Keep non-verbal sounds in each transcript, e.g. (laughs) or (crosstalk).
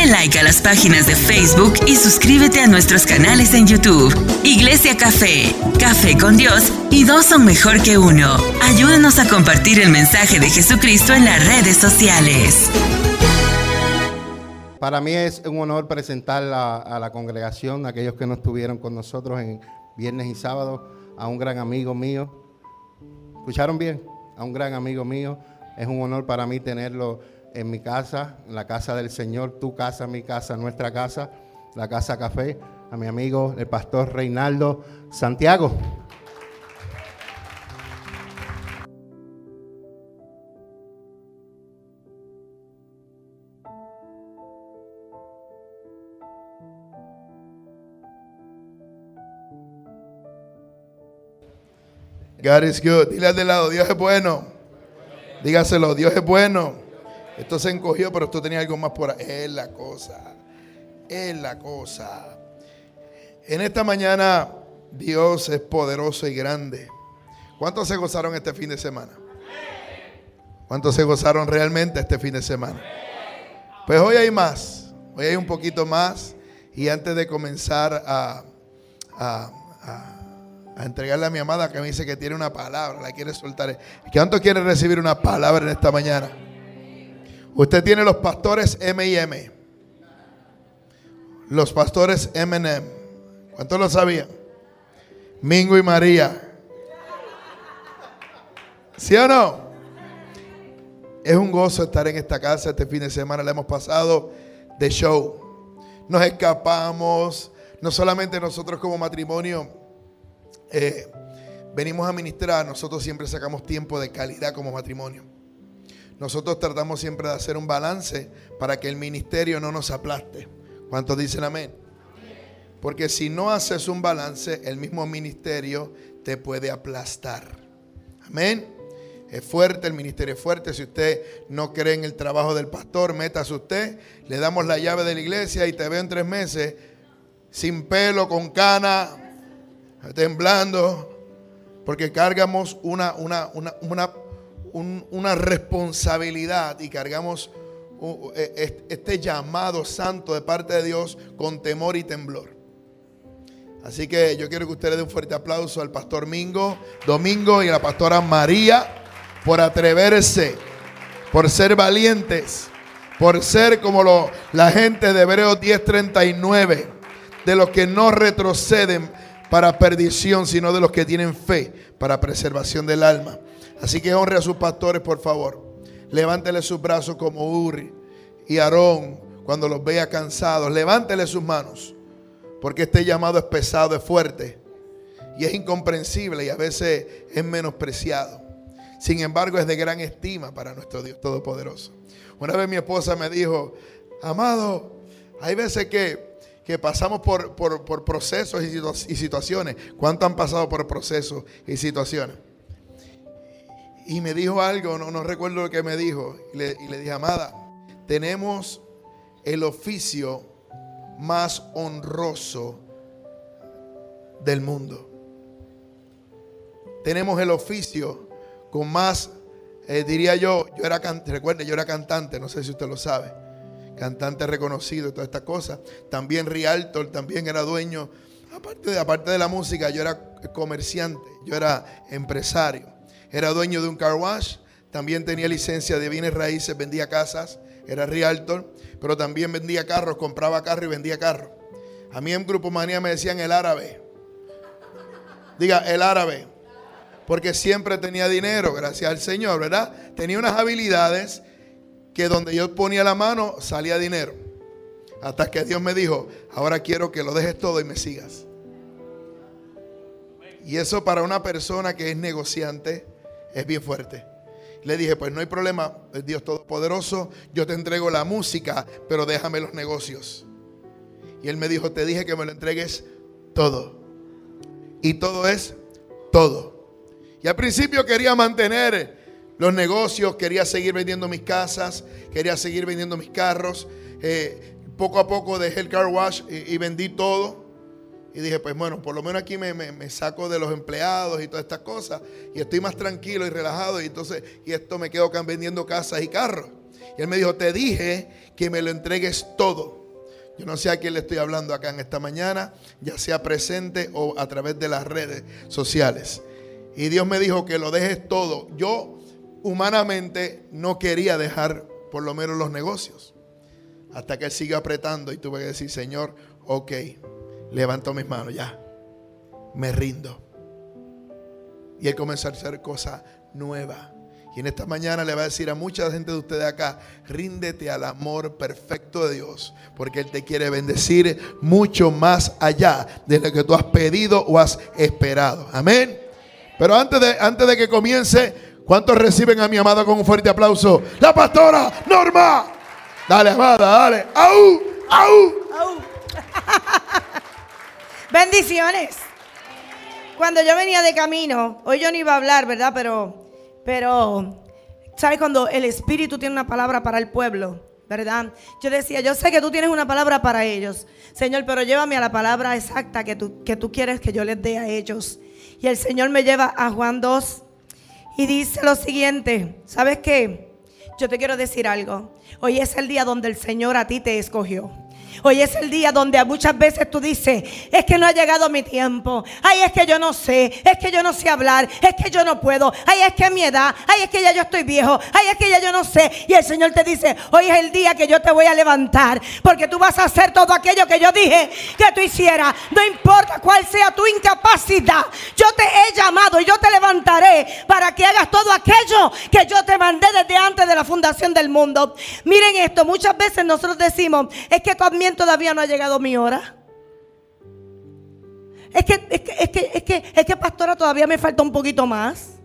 Dale like a las páginas de Facebook y suscríbete a nuestros canales en YouTube. Iglesia Café, Café con Dios y dos son mejor que uno. Ayúdanos a compartir el mensaje de Jesucristo en las redes sociales. Para mí es un honor presentar a, a la congregación, a aquellos que no estuvieron con nosotros en viernes y sábado, a un gran amigo mío. ¿Escucharon bien? A un gran amigo mío. Es un honor para mí tenerlo en mi casa, en la casa del Señor, tu casa, mi casa, nuestra casa, la Casa Café, a mi amigo el pastor Reinaldo Santiago. Dile al de lado, Dios es bueno. Dígaselo, Dios es bueno. Esto se encogió, pero esto tenía algo más por ahí. Es la cosa. Es la cosa. En esta mañana, Dios es poderoso y grande. ¿Cuántos se gozaron este fin de semana? ¿Cuántos se gozaron realmente este fin de semana? Pues hoy hay más. Hoy hay un poquito más. Y antes de comenzar a, a, a a entregarle a mi amada que me dice que tiene una palabra, la quiere soltar. ¿Cuánto quiere recibir una palabra en esta mañana? Usted tiene los pastores M y M. Los pastores M&M. ¿Cuántos lo sabían? Mingo y María. ¿Sí o no? Es un gozo estar en esta casa este fin de semana. La hemos pasado de show. Nos escapamos. No solamente nosotros como matrimonio eh, venimos a ministrar, nosotros siempre sacamos tiempo de calidad como matrimonio. Nosotros tratamos siempre de hacer un balance para que el ministerio no nos aplaste. ¿Cuántos dicen amén? Porque si no haces un balance, el mismo ministerio te puede aplastar. Amén. Es fuerte, el ministerio es fuerte. Si usted no cree en el trabajo del pastor, métase usted. Le damos la llave de la iglesia y te veo en tres meses sin pelo, con cana, temblando, porque cargamos una, una, una, una, una responsabilidad y cargamos e, este llamado santo de parte de Dios con temor y temblor. Así que yo quiero que ustedes den un fuerte aplauso al pastor Mingo, Domingo y a la pastora María por atreverse, por ser valientes, por ser como lo, la gente de Hebreos 10:39, de los que no retroceden para perdición, sino de los que tienen fe para preservación del alma. Así que honre a sus pastores, por favor. Levántele sus brazos como Uri y Aarón cuando los vea cansados. Levántele sus manos, porque este llamado es pesado, es fuerte y es incomprensible y a veces es menospreciado. Sin embargo, es de gran estima para nuestro Dios Todopoderoso. Una vez mi esposa me dijo, amado, hay veces que que pasamos por, procesos y, situaciones. ¿Cuánto han pasado por procesos y situaciones? Y me dijo algo, no, no recuerdo lo que me dijo. Y le, dije, amada, tenemos el oficio más honroso del mundo. Tenemos el oficio con más, eh, diría yo, yo era, recuerde, yo era cantante, no sé si usted lo sabe cantante reconocido y todas estas cosas. También Rialto, también era dueño. Aparte de, aparte de la música, yo era comerciante, yo era empresario. Era dueño de un car wash, también tenía licencia de bienes raíces, vendía casas, era realtor, pero también vendía carros, compraba carros y vendía carros. A mí en Grupo Manía me decían el árabe. Diga, el árabe. Porque siempre tenía dinero, gracias al Señor, ¿verdad? Tenía unas habilidades que donde yo ponía la mano salía dinero. Hasta que Dios me dijo, ahora quiero que lo dejes todo y me sigas. Y eso para una persona que es negociante es bien fuerte. Le dije, pues no hay problema, Dios Todopoderoso, yo te entrego la música, pero déjame los negocios. Y él me dijo, te dije que me lo entregues todo. Y todo es todo. Y al principio quería mantener los negocios, quería seguir vendiendo mis casas, quería seguir vendiendo mis carros. Eh, poco a poco dejé el car wash y, vendí todo. Y dije, pues bueno, por lo menos aquí me, saco de los empleados y todas estas cosas. Y estoy más tranquilo y relajado. Y entonces, y esto me quedo vendiendo casas y carros. Y él me dijo, te dije que me lo entregues todo. Yo no sé a quién le estoy hablando acá en esta mañana, ya sea presente o a través de las redes sociales. Y Dios me dijo que lo dejes todo. Yo humanamente no quería dejar por lo menos los negocios. Hasta que él sigue apretando y tuve que decir, Señor, ok, levanto mis manos, ya, me rindo. Y él comenzó a hacer cosas nuevas. Y en esta mañana le va a decir a mucha gente de ustedes acá, ríndete al amor perfecto de Dios, porque Él te quiere bendecir mucho más allá de lo que tú has pedido o has esperado. Amén. Pero antes de, antes de que comience, ¿cuántos reciben a mi amada con un fuerte aplauso? La pastora Norma. Dale, amada, dale. ¡Au! ¡Au! (laughs) Bendiciones. Cuando yo venía de camino, hoy yo no iba a hablar, ¿verdad? Pero, pero, ¿sabes cuando el Espíritu tiene una palabra para el pueblo? ¿Verdad? Yo decía, yo sé que tú tienes una palabra para ellos, Señor, pero llévame a la palabra exacta que tú, que tú quieres que yo les dé a ellos. Y el Señor me lleva a Juan 2 y dice lo siguiente, ¿sabes qué? Yo te quiero decir algo. Hoy es el día donde el Señor a ti te escogió. Hoy es el día donde muchas veces tú dices, es que no ha llegado mi tiempo. Ay, es que yo no sé, es que yo no sé hablar, es que yo no puedo. Ay, es que mi edad, ay, es que ya yo estoy viejo, ay, es que ya yo no sé. Y el Señor te dice, hoy es el día que yo te voy a levantar, porque tú vas a hacer todo aquello que yo dije que tú hicieras. No importa cuál sea tu incapacidad, yo te he llamado y yo te levantaré para que hagas todo aquello que yo te mandé desde antes de la fundación del mundo. Miren esto, muchas veces nosotros decimos, es que todavía no ha llegado mi hora. Es que, es que, es que, es que, es que pastora todavía me falta un poquito más.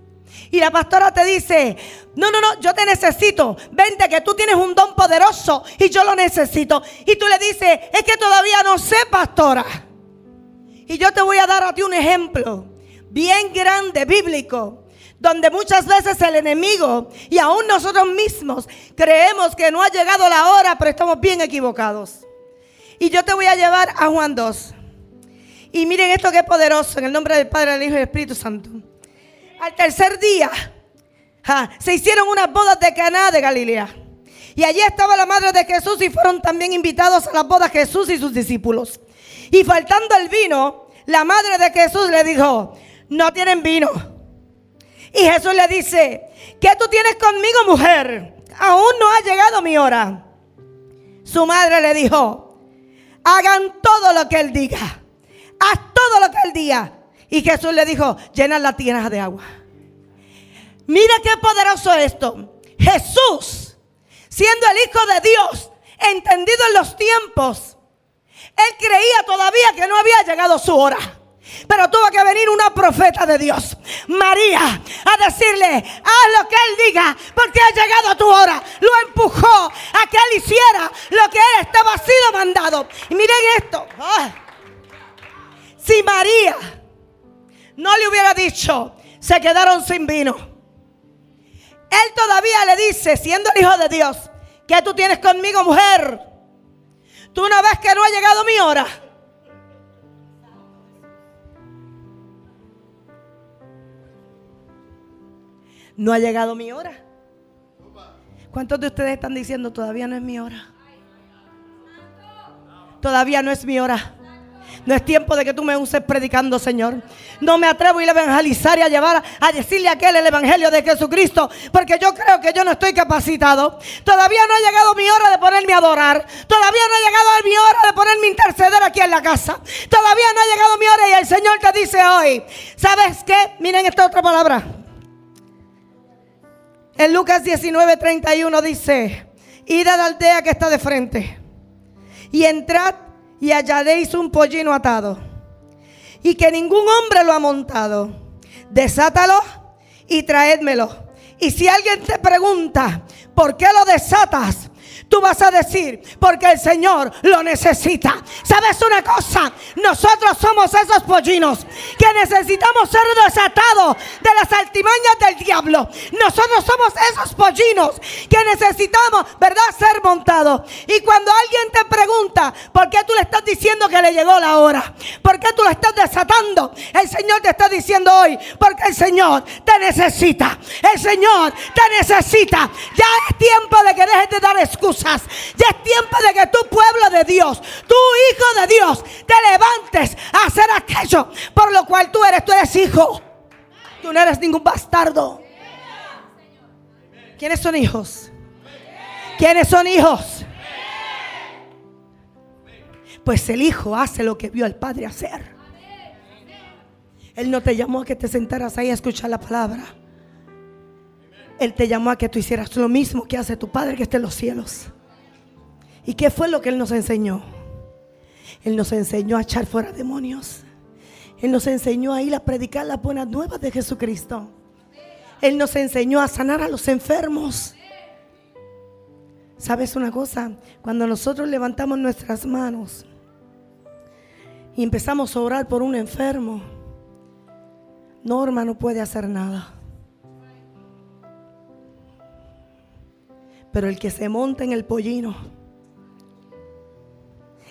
Y la pastora te dice, no, no, no, yo te necesito. Vente que tú tienes un don poderoso y yo lo necesito. Y tú le dices, es que todavía no sé, pastora. Y yo te voy a dar a ti un ejemplo bien grande, bíblico, donde muchas veces el enemigo y aún nosotros mismos creemos que no ha llegado la hora, pero estamos bien equivocados. Y yo te voy a llevar a Juan 2. Y miren esto que es poderoso, en el nombre del Padre, del Hijo y del Espíritu Santo. Al tercer día se hicieron unas bodas de Caná de Galilea. Y allí estaba la madre de Jesús y fueron también invitados a las bodas Jesús y sus discípulos. Y faltando el vino, la madre de Jesús le dijo, no tienen vino. Y Jesús le dice, ¿qué tú tienes conmigo, mujer? Aún no ha llegado mi hora. Su madre le dijo, hagan todo lo que Él diga. Haz todo lo que Él diga. Y Jesús le dijo, llena la tierra de agua. Mira qué poderoso esto. Jesús, siendo el Hijo de Dios, entendido en los tiempos, Él creía todavía que no había llegado su hora. Pero tuvo que venir una profeta de Dios, María, a decirle, haz lo que Él diga, porque ha llegado tu hora. Lo empujó a que Él hiciera lo que Él estaba sido mandado. Y miren esto. Si María no le hubiera dicho, se quedaron sin vino. Él todavía le dice, siendo el Hijo de Dios, que tú tienes conmigo, mujer. Tú no ves que no ha llegado mi hora. No ha llegado mi hora. ¿Cuántos de ustedes están diciendo todavía no es mi hora? Todavía no es mi hora. No es tiempo de que tú me uses predicando, Señor. No me atrevo a ir a evangelizar y a llevar a decirle a aquel el evangelio de Jesucristo, porque yo creo que yo no estoy capacitado. Todavía no ha llegado mi hora de ponerme a adorar. Todavía no ha llegado mi hora de ponerme a interceder aquí en la casa. Todavía no ha llegado mi hora y el Señor te dice hoy, ¿sabes qué? Miren esta otra palabra. En Lucas 19, 31 dice, id a la aldea que está de frente y entrad y hallaréis un pollino atado y que ningún hombre lo ha montado. Desátalo y traédmelo. Y si alguien te pregunta, ¿por qué lo desatas? Tú vas a decir, porque el Señor lo necesita. ¿Sabes una cosa? Nosotros somos esos pollinos que necesitamos ser desatados de las altimañas del diablo. Nosotros somos esos pollinos que necesitamos, ¿verdad?, ser montados. Y cuando alguien te pregunta, ¿por qué tú le estás diciendo que le llegó la hora? ¿Por qué tú lo estás desatando? El Señor te está diciendo hoy, porque el Señor te necesita. El Señor te necesita. Ya es tiempo de que dejes de dar excusas. Ya es tiempo de que tu pueblo de Dios, tu hijo de Dios, te levantes a hacer aquello por lo cual tú eres. Tú eres hijo. Tú no eres ningún bastardo. ¿Quiénes son hijos? ¿Quiénes son hijos? Pues el hijo hace lo que vio al padre hacer. Él no te llamó a que te sentaras ahí a escuchar la palabra. Él te llamó a que tú hicieras lo mismo que hace tu Padre que está en los cielos. ¿Y qué fue lo que Él nos enseñó? Él nos enseñó a echar fuera demonios. Él nos enseñó a ir a predicar las buenas nuevas de Jesucristo. Él nos enseñó a sanar a los enfermos. ¿Sabes una cosa? Cuando nosotros levantamos nuestras manos y empezamos a orar por un enfermo, Norma no puede hacer nada. Pero el que se monta en el pollino,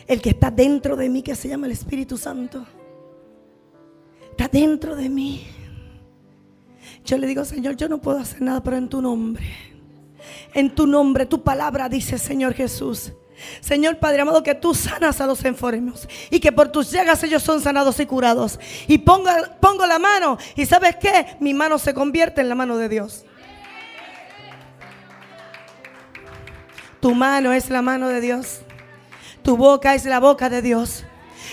el que está dentro de mí, que se llama el Espíritu Santo, está dentro de mí. Yo le digo, Señor, yo no puedo hacer nada, pero en tu nombre. En tu nombre, tu palabra dice, Señor Jesús. Señor Padre amado, que tú sanas a los enfermos y que por tus llagas ellos son sanados y curados. Y pongo, pongo la mano y sabes qué, mi mano se convierte en la mano de Dios. Tu mano es la mano de Dios. Tu boca es la boca de Dios.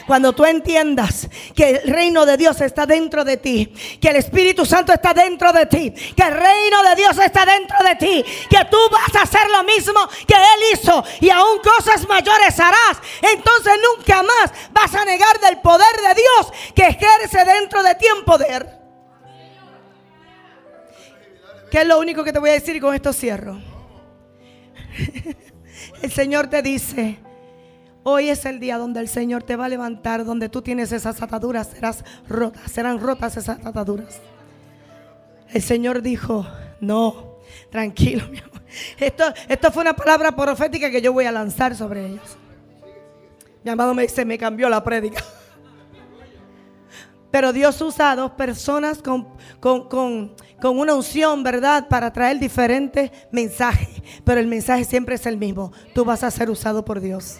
Cuando tú entiendas que el reino de Dios está dentro de ti, que el Espíritu Santo está dentro de ti, que el reino de Dios está dentro de ti, que tú vas a hacer lo mismo que Él hizo y aún cosas mayores harás, entonces nunca más vas a negar del poder de Dios que ejerce dentro de ti en poder. ¿Qué es lo único que te voy a decir y con esto cierro? (laughs) El Señor te dice, hoy es el día donde el Señor te va a levantar, donde tú tienes esas ataduras, serás rotas, serán rotas esas ataduras. El Señor dijo, no, tranquilo, (laughs) mi amor. Esto, esto fue una palabra profética que yo voy a lanzar sobre ellos. Mi amado me dice, me cambió la prédica. (laughs) Pero Dios usa a dos personas con, con, una unción, ¿verdad? Para traer diferentes mensajes. Pero el mensaje siempre es el mismo. Tú vas a ser usado por Dios.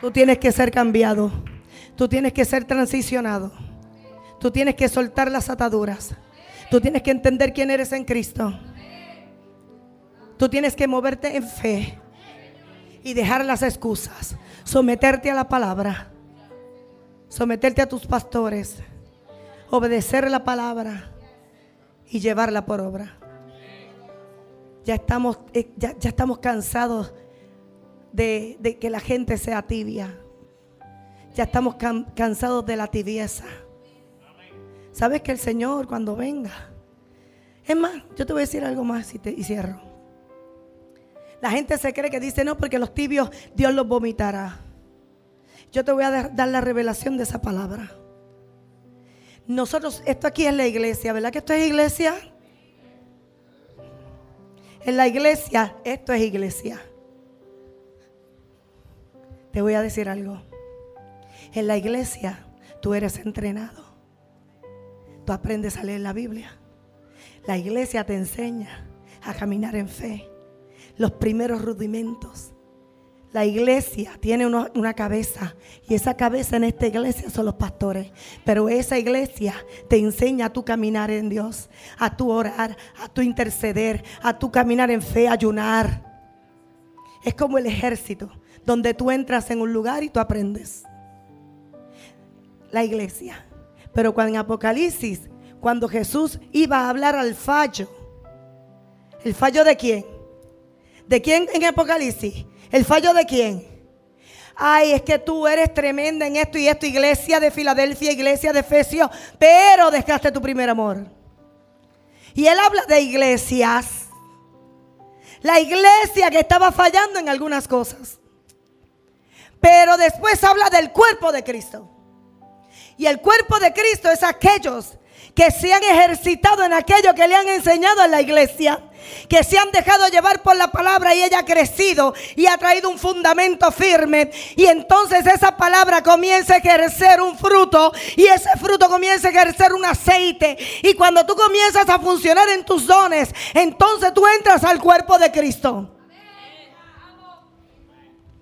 Tú tienes que ser cambiado. Tú tienes que ser transicionado. Tú tienes que soltar las ataduras. Tú tienes que entender quién eres en Cristo. Tú tienes que moverte en fe y dejar las excusas someterte a la palabra, someterte a tus pastores, obedecer la palabra y llevarla por obra. Ya estamos, eh, ya, estamos cansados de, de, que la gente sea tibia. Ya estamos cansados de la tibieza. Sabes que el Señor cuando venga, es más, yo te voy a decir algo más y cierro. La gente se cree que dice, no, porque los tibios Dios los vomitará. Yo te voy a dar la revelación de esa palabra. Nosotros, esto aquí es la iglesia, ¿verdad que esto es iglesia? En la iglesia, esto es iglesia. Te voy a decir algo. En la iglesia, tú eres entrenado. Tú aprendes a leer la Biblia. La iglesia te enseña a caminar en fe los primeros rudimentos. La iglesia tiene una, cabeza y esa cabeza en esta iglesia son los pastores. Pero esa iglesia te enseña a tu caminar en Dios, a tu orar, a tu interceder, a tu caminar en fe, ayunar. Es como el ejército, donde tú entras en un lugar y tú aprendes. La iglesia. Pero cuando en Apocalipsis, cuando Jesús iba a hablar al fallo, ¿el fallo de quién? ¿De quién en Apocalipsis? ¿El fallo de quién? Ay, es que tú eres tremenda en esto y esto, iglesia de Filadelfia, iglesia de Efesios, pero dejaste tu primer amor. Y él habla de iglesias La iglesia que estaba fallando en algunas cosas. Pero después habla del cuerpo de Cristo. Y el cuerpo de Cristo es aquellos que se han ejercitado en aquello que le han enseñado en la iglesia, que se han dejado llevar por la palabra y ella ha crecido y ha traído un fundamento firme. Y entonces esa palabra comienza a ejercer un fruto y ese fruto comienza a ejercer un aceite. Y cuando tú comienzas a funcionar en tus dones, entonces tú entras al cuerpo de Cristo.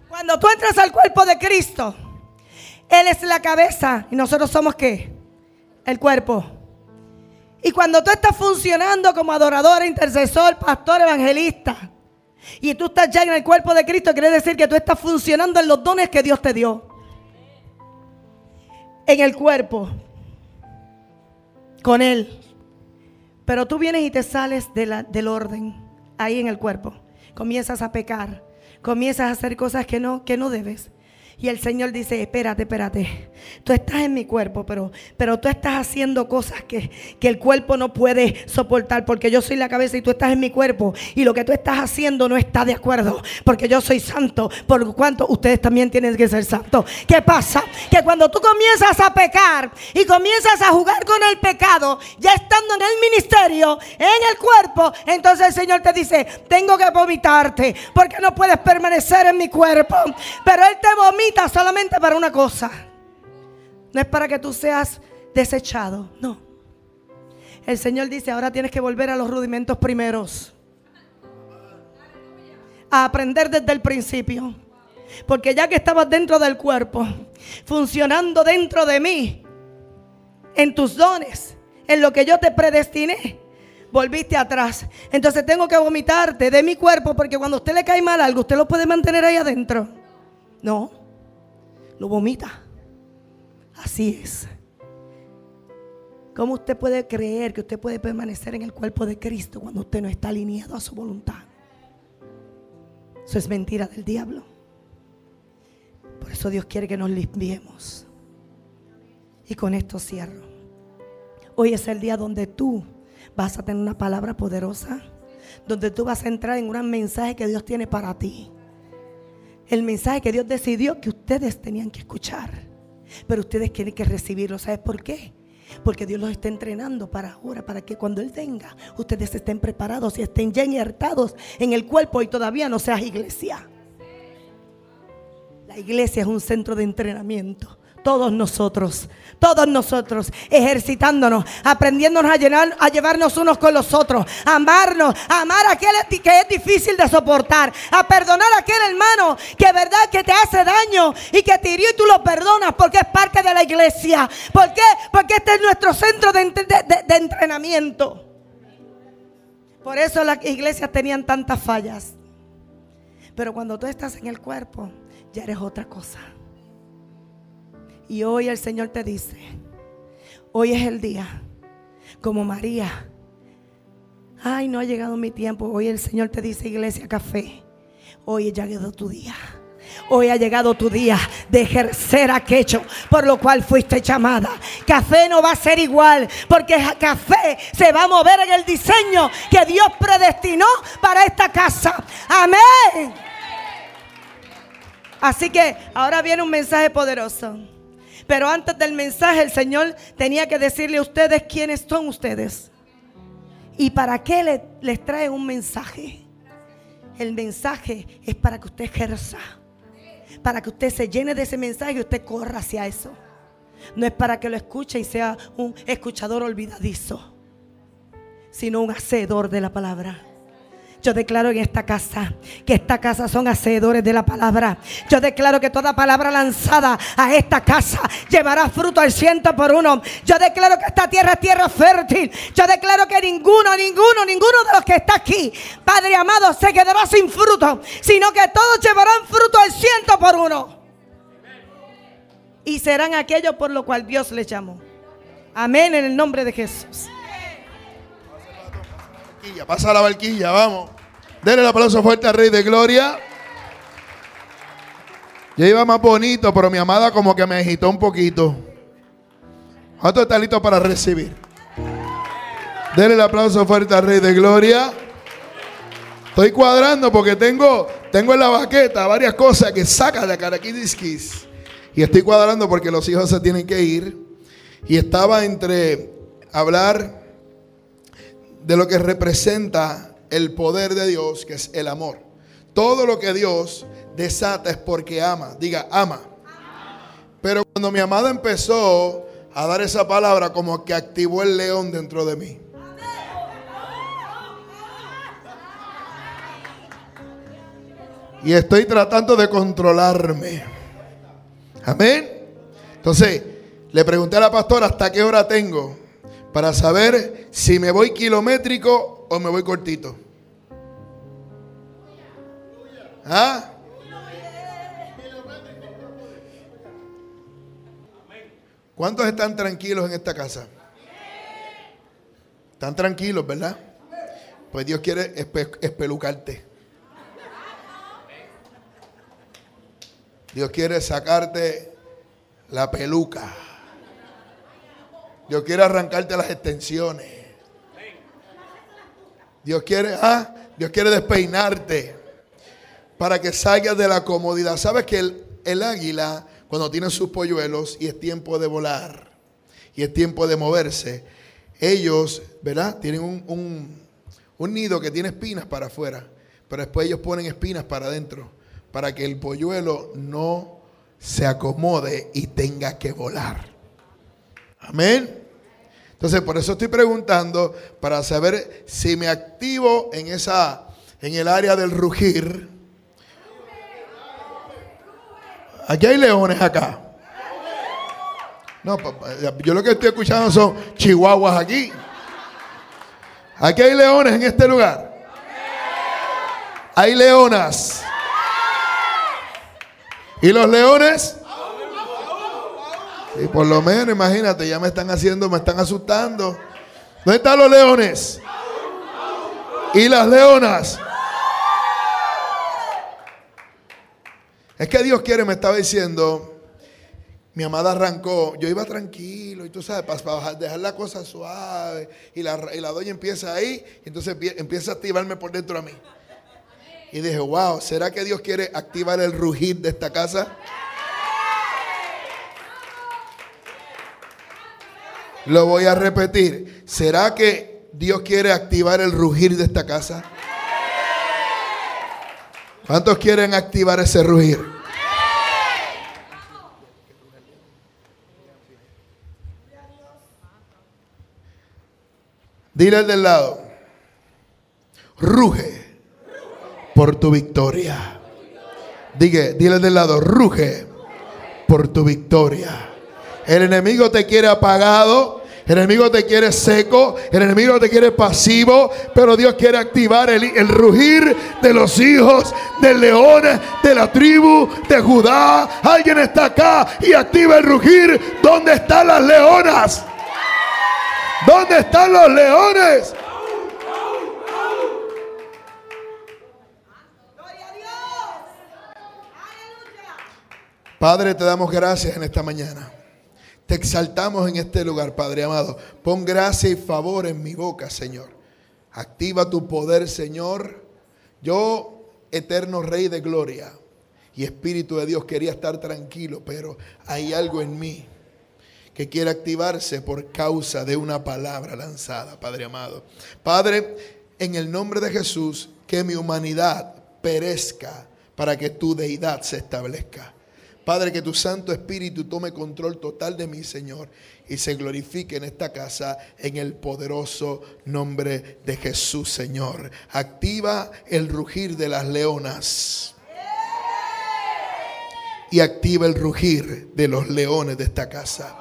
Cuando tú entras al cuerpo de Cristo, Él es la cabeza y nosotros somos qué? El cuerpo. Y cuando tú estás funcionando como adorador, intercesor, pastor, evangelista, y tú estás ya en el cuerpo de Cristo, quiere decir que tú estás funcionando en los dones que Dios te dio. En el cuerpo. Con Él. Pero tú vienes y te sales del orden. Ahí en el cuerpo. Comienzas a pecar. Comienzas a hacer cosas que no, que no debes. Y el Señor dice, espérate, espérate. Tú estás en mi cuerpo, pero, pero tú estás haciendo cosas que, que, el cuerpo no puede soportar. Porque yo soy la cabeza y tú estás en mi cuerpo. Y lo que tú estás haciendo no está de acuerdo. Porque yo soy santo. Por cuanto ustedes también tienen que ser santos. ¿Qué pasa? Que cuando tú comienzas a pecar y comienzas a jugar con el pecado, ya estando en el ministerio, en el cuerpo, entonces el Señor te dice, tengo que vomitarte. Porque no puedes permanecer en mi cuerpo. Pero Él te vomita solamente para una cosa. No es para que tú seas desechado. No. El Señor dice, ahora tienes que volver a los rudimentos primeros. A aprender desde el principio. Porque ya que estabas dentro del cuerpo, funcionando dentro de mí, en tus dones, en lo que yo te predestiné, volviste atrás. Entonces tengo que vomitarte de mi cuerpo porque cuando a usted le cae mal algo, usted lo puede mantener ahí adentro. No lo vomita. Así es. ¿Cómo usted puede creer que usted puede permanecer en el cuerpo de Cristo cuando usted no está alineado a su voluntad? Eso es mentira del diablo. Por eso Dios quiere que nos limpiemos. Y con esto cierro. Hoy es el día donde tú vas a tener una palabra poderosa, donde tú vas a entrar en un mensaje que Dios tiene para ti el mensaje que Dios decidió que ustedes tenían que escuchar. Pero ustedes tienen que recibirlo. ¿Sabes por qué? Porque Dios los está entrenando para ahora, para que cuando Él venga, ustedes estén preparados y estén ya injertados en el cuerpo y todavía no seas iglesia. La iglesia es un centro de entrenamiento todos nosotros, todos nosotros, ejercitándonos, aprendiéndonos a, a llevarnos unos con los otros, a amarnos, a amar a aquel que es difícil de soportar, a perdonar a aquel hermano que verdad que te hace daño y que te hirió y tú lo perdonas porque es parte de la iglesia. ¿Por qué? Porque este es nuestro centro de, de entrenamiento. Por eso las iglesias tenían tantas fallas. Pero cuando tú estás en el cuerpo, ya eres otra cosa. Y hoy el Señor te dice, hoy es el día, como María. Ay, no ha llegado mi tiempo. Hoy el Señor te dice, iglesia, café. Hoy ya llegado tu día. Hoy ha llegado tu día de ejercer aquello por lo cual fuiste llamada. Café no va a ser igual porque café se va a mover en el diseño que Dios predestinó para esta casa. Amén. Así que ahora viene un mensaje poderoso. Pero antes del mensaje el Señor tenía que decirle a ustedes quiénes son ustedes. ¿Y para qué les trae un mensaje? El mensaje es para que usted ejerza. Para que usted se llene de ese mensaje y usted corra hacia eso. No es para que lo escuche y sea un escuchador olvidadizo, sino un hacedor de la palabra. Yo declaro en esta casa que esta casa son hacedores de la palabra. Yo declaro que toda palabra lanzada a esta casa llevará fruto al ciento por uno. Yo declaro que esta tierra es tierra fértil. Yo declaro que ninguno, ninguno, ninguno de los que está aquí, Padre amado, se quedará sin fruto, sino que todos llevarán fruto al ciento por uno. Y serán aquellos por lo cual Dios les llamó. Amén en el nombre de Jesús. Pasa la barquilla, vamos. Denle el aplauso fuerte al Rey de Gloria. Yo iba más bonito, pero mi amada como que me agitó un poquito. ¿Cuánto está listo para recibir? Denle el aplauso fuerte al Rey de Gloria. Estoy cuadrando porque tengo, tengo en la baqueta varias cosas que saca de Caraquidisquis. Y estoy cuadrando porque los hijos se tienen que ir. Y estaba entre hablar de lo que representa el poder de Dios, que es el amor. Todo lo que Dios desata es porque ama. Diga, ama. Pero cuando mi amada empezó a dar esa palabra, como que activó el león dentro de mí. Y estoy tratando de controlarme. Amén. Entonces, le pregunté a la pastora hasta qué hora tengo para saber si me voy kilométrico o me voy cortito. ¿Ah? ¿Cuántos están tranquilos en esta casa? Están tranquilos, ¿verdad? Pues Dios quiere espelucarte. Dios quiere sacarte la peluca. Dios quiere arrancarte las extensiones. Dios quiere, ah, Dios quiere despeinarte para que salgas de la comodidad. ¿Sabes que el, águila, cuando tiene sus polluelos y es tiempo de volar y es tiempo de moverse, ellos, ¿verdad? Tienen un nido que tiene espinas para afuera, pero después ellos ponen espinas para adentro para que el polluelo no se acomode y tenga que volar. Amén. Entonces, por eso estoy preguntando para saber si me activo en esa en el área del rugir. Aquí hay leones acá. No, yo lo que estoy escuchando son chihuahuas aquí. Aquí hay leones en este lugar. Hay leonas. ¿Y los leones? Y por lo menos, imagínate, ya me están haciendo, me están asustando. ¿Dónde están los leones? Y las leonas. Es que Dios quiere, me estaba diciendo, mi amada arrancó, yo iba tranquilo y tú sabes, para dejar la cosa suave y la, y la doña empieza ahí, y entonces empieza a activarme por dentro a mí. Y dije, wow, ¿será que Dios quiere activar el rugir de esta casa? Lo voy a repetir. ¿Será que Dios quiere activar el rugir de esta casa? ¿Cuántos quieren activar ese rugir? Dile al del lado, ruge por tu victoria. Dile, dile del lado, ruge por tu victoria. El enemigo te quiere apagado. El enemigo te quiere seco, el enemigo te quiere pasivo, pero Dios quiere activar el, rugir de los hijos del león de la tribu de Judá. Alguien está acá y activa el rugir. ¿Dónde están las leonas? ¿Dónde están los leones? Padre, te damos gracias en esta mañana. Te exaltamos en este lugar, Padre amado. Pon gracia y favor en mi boca, Señor. Activa tu poder, Señor. Yo, eterno Rey de Gloria y Espíritu de Dios, quería estar tranquilo, pero hay algo en mí que quiere activarse por causa de una palabra lanzada, Padre amado. Padre, en el nombre de Jesús, que mi humanidad perezca para que tu deidad se establezca. Padre, que tu Santo Espíritu tome control total de mí, Señor, y se glorifique en esta casa en el poderoso nombre de Jesús, Señor. Activa el rugir de las leonas. Y activa el rugir de los leones de esta casa.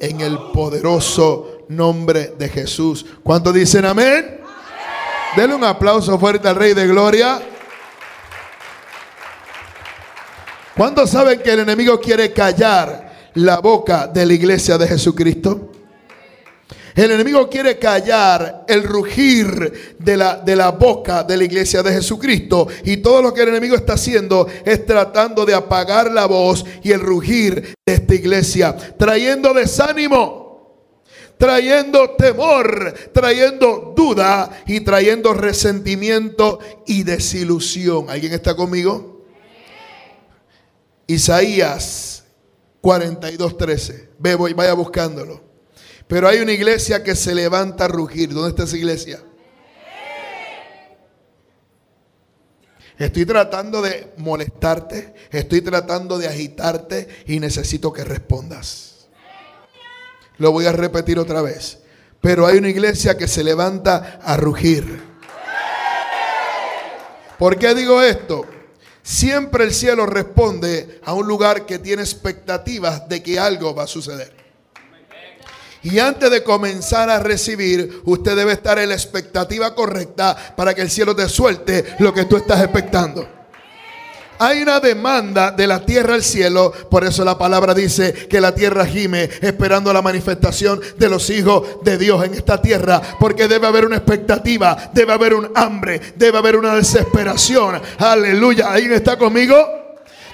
En el poderoso nombre de Jesús. ¿Cuántos dicen amén? Denle un aplauso fuerte al Rey de Gloria. ¿Cuántos saben que el enemigo quiere callar la boca de la iglesia de Jesucristo? El enemigo quiere callar el rugir de la, de la boca de la iglesia de Jesucristo. Y todo lo que el enemigo está haciendo es tratando de apagar la voz y el rugir de esta iglesia. Trayendo desánimo, trayendo temor, trayendo duda y trayendo resentimiento y desilusión. ¿Alguien está conmigo? Isaías 42:13. Ve, voy, vaya buscándolo. Pero hay una iglesia que se levanta a rugir. ¿Dónde está esa iglesia? Estoy tratando de molestarte, estoy tratando de agitarte y necesito que respondas. Lo voy a repetir otra vez. Pero hay una iglesia que se levanta a rugir. ¿Por qué digo esto? Siempre el cielo responde a un lugar que tiene expectativas de que algo va a suceder. Y antes de comenzar a recibir, usted debe estar en la expectativa correcta para que el cielo te suelte lo que tú estás expectando. Hay una demanda de la tierra al cielo, por eso la palabra dice que la tierra gime esperando la manifestación de los hijos de Dios en esta tierra, porque debe haber una expectativa, debe haber un hambre, debe haber una desesperación. Aleluya, ¿alguien está conmigo?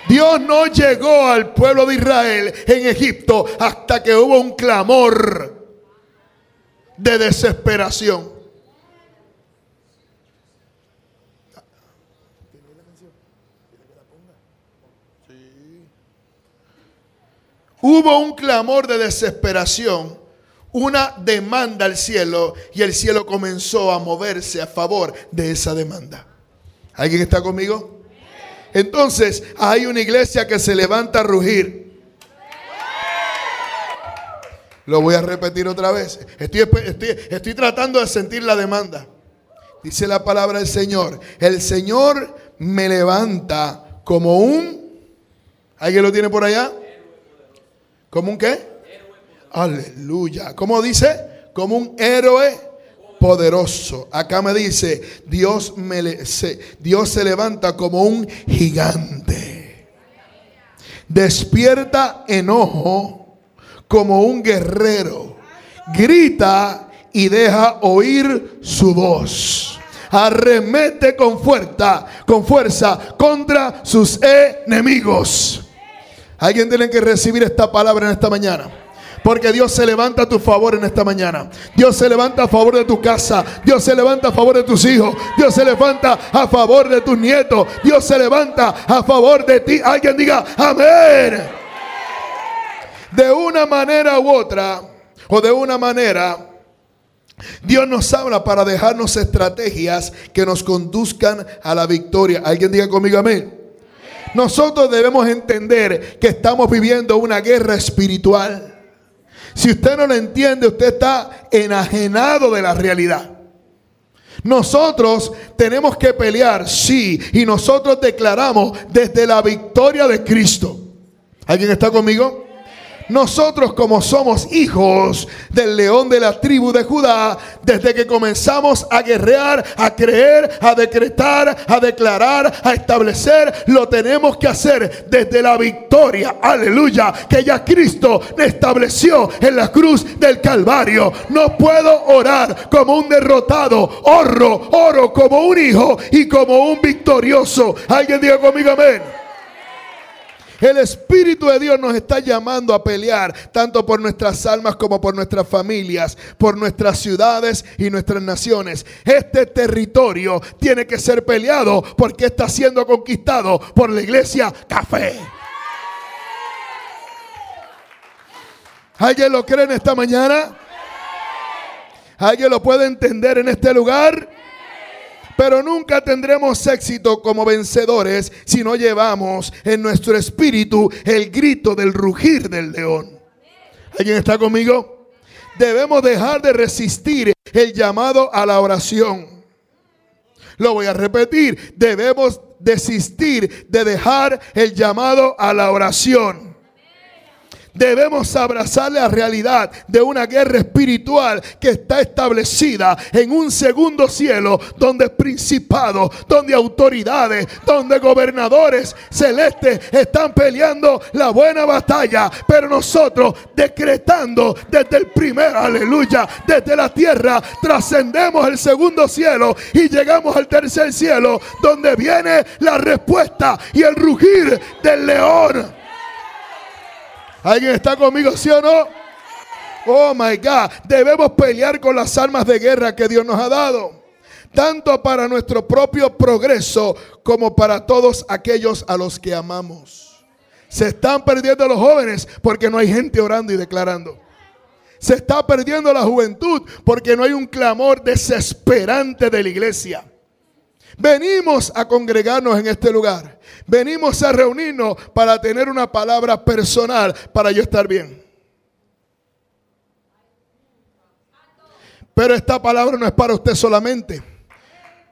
Dios no llegó al pueblo de Israel en Egipto hasta que hubo un clamor de desesperación. Hubo un clamor de desesperación, una demanda al cielo y el cielo comenzó a moverse a favor de esa demanda. ¿Alguien está conmigo? Entonces hay una iglesia que se levanta a rugir. Lo voy a repetir otra vez. Estoy, tratando de sentir la demanda. Dice la palabra del Señor. El Señor me levanta como un... ¿Alguien lo tiene por allá? ¿Como un qué? Aleluya. ¿Cómo dice? Como un héroe poderoso. Acá me dice, Dios, me, se, Dios se levanta como un gigante. Despierta enojo como un guerrero. Grita y deja oír su voz. Arremete con fuerza, con fuerza contra sus enemigos. Alguien tiene que recibir esta palabra en esta mañana. Porque Dios se levanta a tu favor en esta mañana. Dios se levanta a favor de tu casa. Dios se levanta a favor de tus hijos. Dios se levanta a favor de tus nietos. Dios se levanta a favor de ti. Alguien diga, amén. De una manera u otra, o de una manera, Dios nos habla para dejarnos estrategias que nos conduzcan a la victoria. Alguien diga conmigo amén. Nosotros debemos entender que estamos viviendo una guerra espiritual. Si usted no lo entiende, usted está enajenado de la realidad. Nosotros tenemos que pelear, sí, y nosotros declaramos desde la victoria de Cristo. ¿Alguien está conmigo? Nosotros como somos hijos del león de la tribu de Judá, desde que comenzamos a guerrear, a creer, a decretar, a declarar, a establecer, lo tenemos que hacer desde la victoria, aleluya, que ya Cristo estableció en la cruz del Calvario. No puedo orar como un derrotado, oro, oro como un hijo y como un victorioso. Alguien diga conmigo amén. El Espíritu de Dios nos está llamando a pelear tanto por nuestras almas como por nuestras familias, por nuestras ciudades y nuestras naciones. Este territorio tiene que ser peleado porque está siendo conquistado por la iglesia Café. ¿Alguien lo cree en esta mañana? ¿Alguien lo puede entender en este lugar? Pero nunca tendremos éxito como vencedores si no llevamos en nuestro espíritu el grito del rugir del león. ¿Alguien está conmigo? Debemos dejar de resistir el llamado a la oración. Lo voy a repetir. Debemos desistir de dejar el llamado a la oración. Debemos abrazar la realidad de una guerra espiritual que está establecida en un segundo cielo donde principados, donde autoridades, donde gobernadores celestes están peleando la buena batalla. Pero nosotros decretando desde el primer, aleluya, desde la tierra, trascendemos el segundo cielo y llegamos al tercer cielo donde viene la respuesta y el rugir del león. ¿Alguien está conmigo, sí o no? Oh my God, debemos pelear con las armas de guerra que Dios nos ha dado tanto para nuestro propio progreso como para todos aquellos a los que amamos. Se están perdiendo los jóvenes porque no hay gente orando y declarando. Se está perdiendo la juventud porque no hay un clamor desesperante de la iglesia. Venimos a congregarnos en este lugar. Venimos a reunirnos para tener una palabra personal para yo estar bien. Pero esta palabra no es para usted solamente.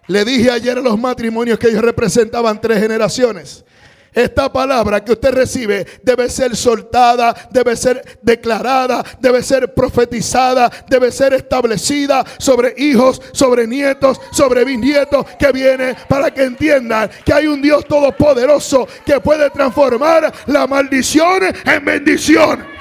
Le dije ayer a los matrimonios que ellos representaban tres generaciones. Esta palabra que usted recibe debe ser soltada, debe ser declarada, debe ser profetizada, debe ser establecida sobre hijos, sobre nietos, sobre bisnietos que viene para que entiendan que hay un Dios todopoderoso que puede transformar la maldición en bendición.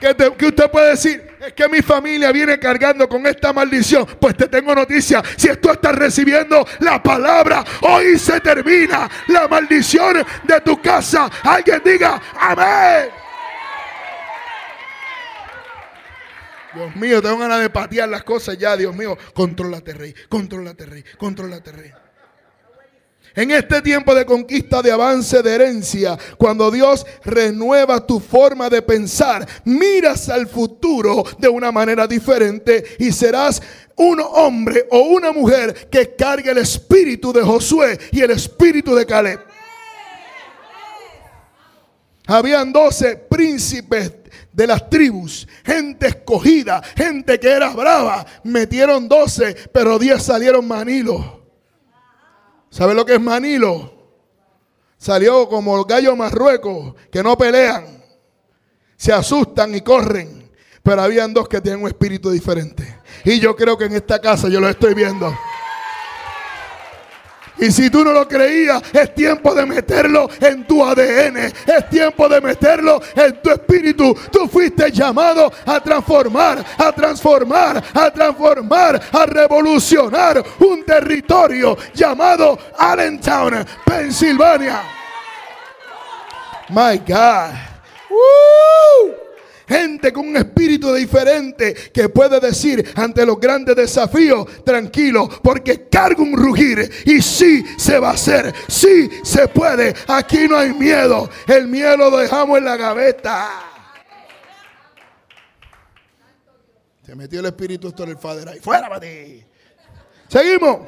Que, usted puede decir, es que mi familia viene cargando con esta maldición. Pues te tengo noticia. Si tú estás recibiendo la palabra, hoy se termina la maldición de tu casa. Alguien diga, amén. Dios mío, tengo ganas de patear las cosas ya, Dios mío. Contrólate, rey. Contrólate, rey. Contrólate, rey. En este tiempo de conquista, de avance, de herencia, cuando Dios renueva tu forma de pensar, miras al futuro de una manera diferente y serás un hombre o una mujer que cargue el espíritu de Josué y el espíritu de Caleb. Habían doce príncipes de las tribus, gente escogida, gente que era brava. Metieron doce, pero diez salieron manilos. ¿Sabe lo que es Manilo? Salió como el gallo marruecos que no pelean, se asustan y corren. Pero habían dos que tienen un espíritu diferente. Y yo creo que en esta casa yo lo estoy viendo. Y si tú no lo creías, es tiempo de meterlo en tu ADN. Es tiempo de meterlo en tu espíritu. Tú fuiste llamado a transformar, a transformar, a transformar, a revolucionar un territorio llamado Allentown, Pensilvania. My God. Gente con un espíritu diferente que puede decir ante los grandes desafíos, tranquilo, porque cargo un rugir y sí se va a hacer, sí se puede. Aquí no hay miedo, el miedo lo dejamos en la gaveta. Se metió el espíritu esto en el Father ahí. Fuera para ti. Seguimos.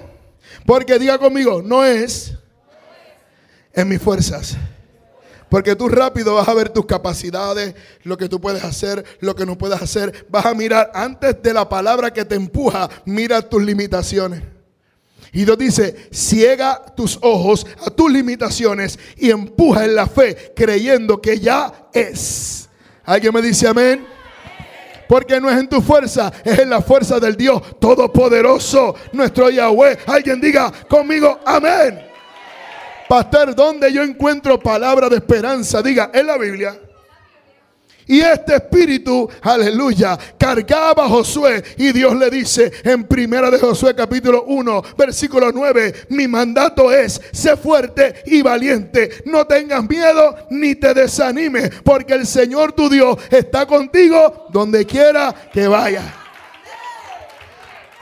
Porque diga conmigo, no es en mis fuerzas porque tú rápido vas a ver tus capacidades, lo que tú puedes hacer, lo que no puedes hacer. Vas a mirar antes de la palabra que te empuja, mira tus limitaciones. Y Dios dice, ciega tus ojos a tus limitaciones y empuja en la fe creyendo que ya es. ¿Alguien me dice amén? Porque no es en tu fuerza, es en la fuerza del Dios Todopoderoso, nuestro Yahweh. Alguien diga conmigo, amén. Pastor, ¿dónde yo encuentro palabra de esperanza? Diga, en la Biblia. Y este espíritu, aleluya, cargaba a Josué y Dios le dice en primera de Josué capítulo 1, versículo 9, mi mandato es, sé fuerte y valiente, no tengas miedo ni te desanimes, porque el Señor tu Dios está contigo donde quiera que vaya.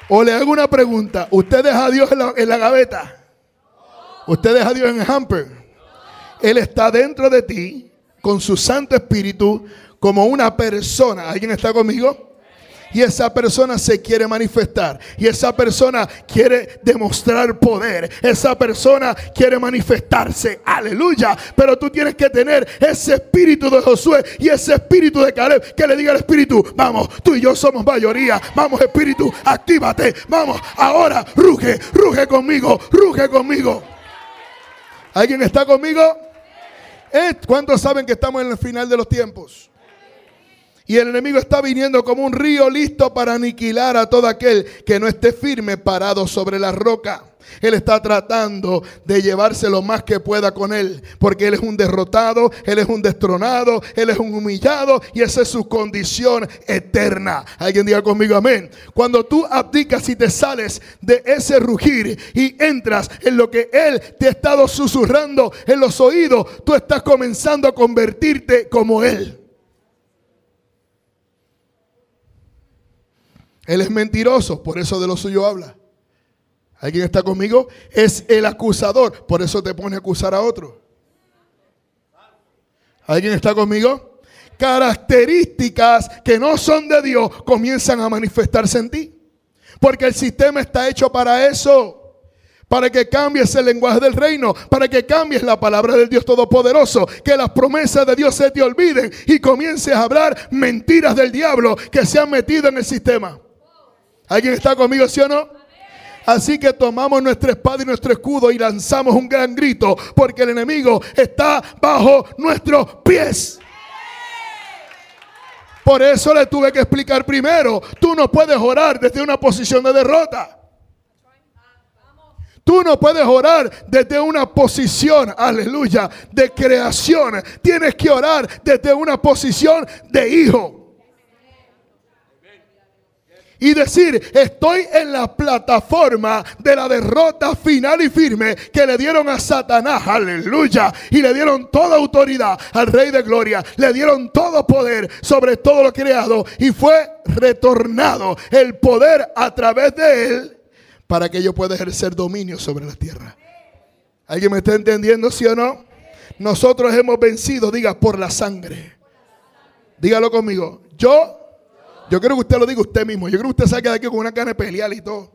O le hago una pregunta, ¿usted deja a Dios en la, en la gaveta? Usted deja a Dios en el hamper. Él está dentro de ti con su Santo Espíritu como una persona. ¿Alguien está conmigo? Y esa persona se quiere manifestar. Y esa persona quiere demostrar poder. Esa persona quiere manifestarse. Aleluya. Pero tú tienes que tener ese espíritu de Josué y ese espíritu de Caleb que le diga al espíritu, vamos, tú y yo somos mayoría. Vamos espíritu, actívate. Vamos, ahora ruge, ruge conmigo, ruge conmigo. ¿Alguien está conmigo? ¿Cuántos saben que estamos en el final de los tiempos? Y el enemigo está viniendo como un río listo para aniquilar a todo aquel que no esté firme parado sobre la roca. Él está tratando de llevarse lo más que pueda con él, porque él es un derrotado, él es un destronado, él es un humillado y esa es su condición eterna. Alguien diga conmigo amén. Cuando tú abdicas y te sales de ese rugir y entras en lo que él te ha estado susurrando en los oídos, tú estás comenzando a convertirte como él. Él es mentiroso, por eso de lo suyo habla. ¿Alguien está conmigo? Es el acusador, por eso te pone a acusar a otro. ¿Alguien está conmigo? Características que no son de Dios comienzan a manifestarse en ti. Porque el sistema está hecho para eso. Para que cambies el lenguaje del reino, para que cambies la palabra del Dios Todopoderoso, que las promesas de Dios se te olviden y comiences a hablar mentiras del diablo que se han metido en el sistema. ¿Alguien está conmigo, sí o no? Así que tomamos nuestra espada y nuestro escudo y lanzamos un gran grito porque el enemigo está bajo nuestros pies. Por eso le tuve que explicar primero, tú no puedes orar desde una posición de derrota. Tú no puedes orar desde una posición, aleluya, de creación. Tienes que orar desde una posición de hijo y decir, estoy en la plataforma de la derrota final y firme que le dieron a Satanás, aleluya, y le dieron toda autoridad al Rey de Gloria, le dieron todo poder sobre todo lo creado y fue retornado el poder a través de él para que yo pueda ejercer dominio sobre la tierra. ¿Alguien me está entendiendo, sí o no? Nosotros hemos vencido, diga, por la sangre. Dígalo conmigo. Yo yo creo que usted lo diga usted mismo. Yo creo que usted saque de aquí con una cara de pelear y todo.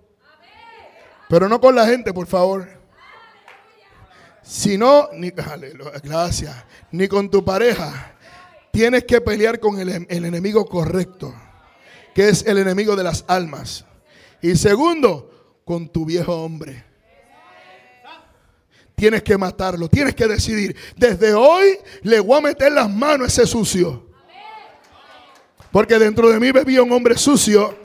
Pero no con la gente, por favor. Si no, ni, gracias, ni con tu pareja. Tienes que pelear con el, el enemigo correcto, que es el enemigo de las almas. Y segundo, con tu viejo hombre. Tienes que matarlo, tienes que decidir. Desde hoy le voy a meter las manos a ese sucio. Porque dentro de mí vivía un hombre sucio,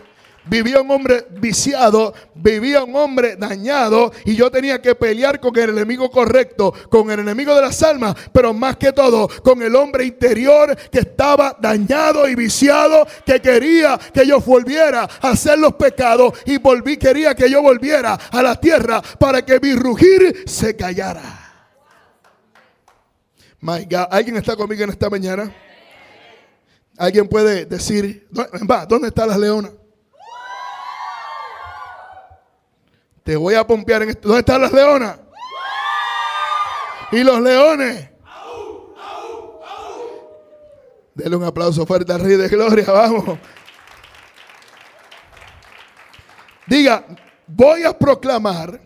vivía un hombre viciado, vivía un hombre dañado y yo tenía que pelear con el enemigo correcto, con el enemigo de las almas, pero más que todo con el hombre interior que estaba dañado y viciado, que quería que yo volviera a hacer los pecados y volví, quería que yo volviera a la tierra para que mi rugir se callara. My God, ¿alguien está conmigo en esta mañana? Alguien puede decir, va, ¿dónde están las leonas? Te voy a pompear en esto. ¿Dónde están las leonas? Y los leones. Dele un aplauso fuerte al Rey de Gloria, vamos. Diga, voy a proclamar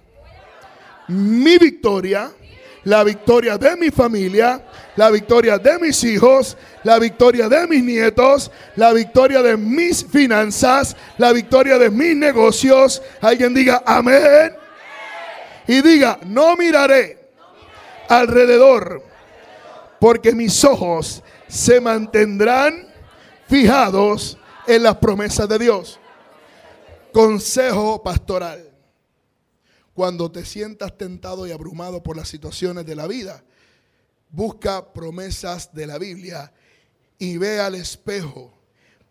mi victoria la victoria de mi familia, la victoria de mis hijos, la victoria de mis nietos, la victoria de mis finanzas, la victoria de mis negocios. Alguien diga amén. Y diga, no miraré alrededor, porque mis ojos se mantendrán fijados en las promesas de Dios. Consejo pastoral cuando te sientas tentado y abrumado por las situaciones de la vida, busca promesas de la Biblia y ve al espejo,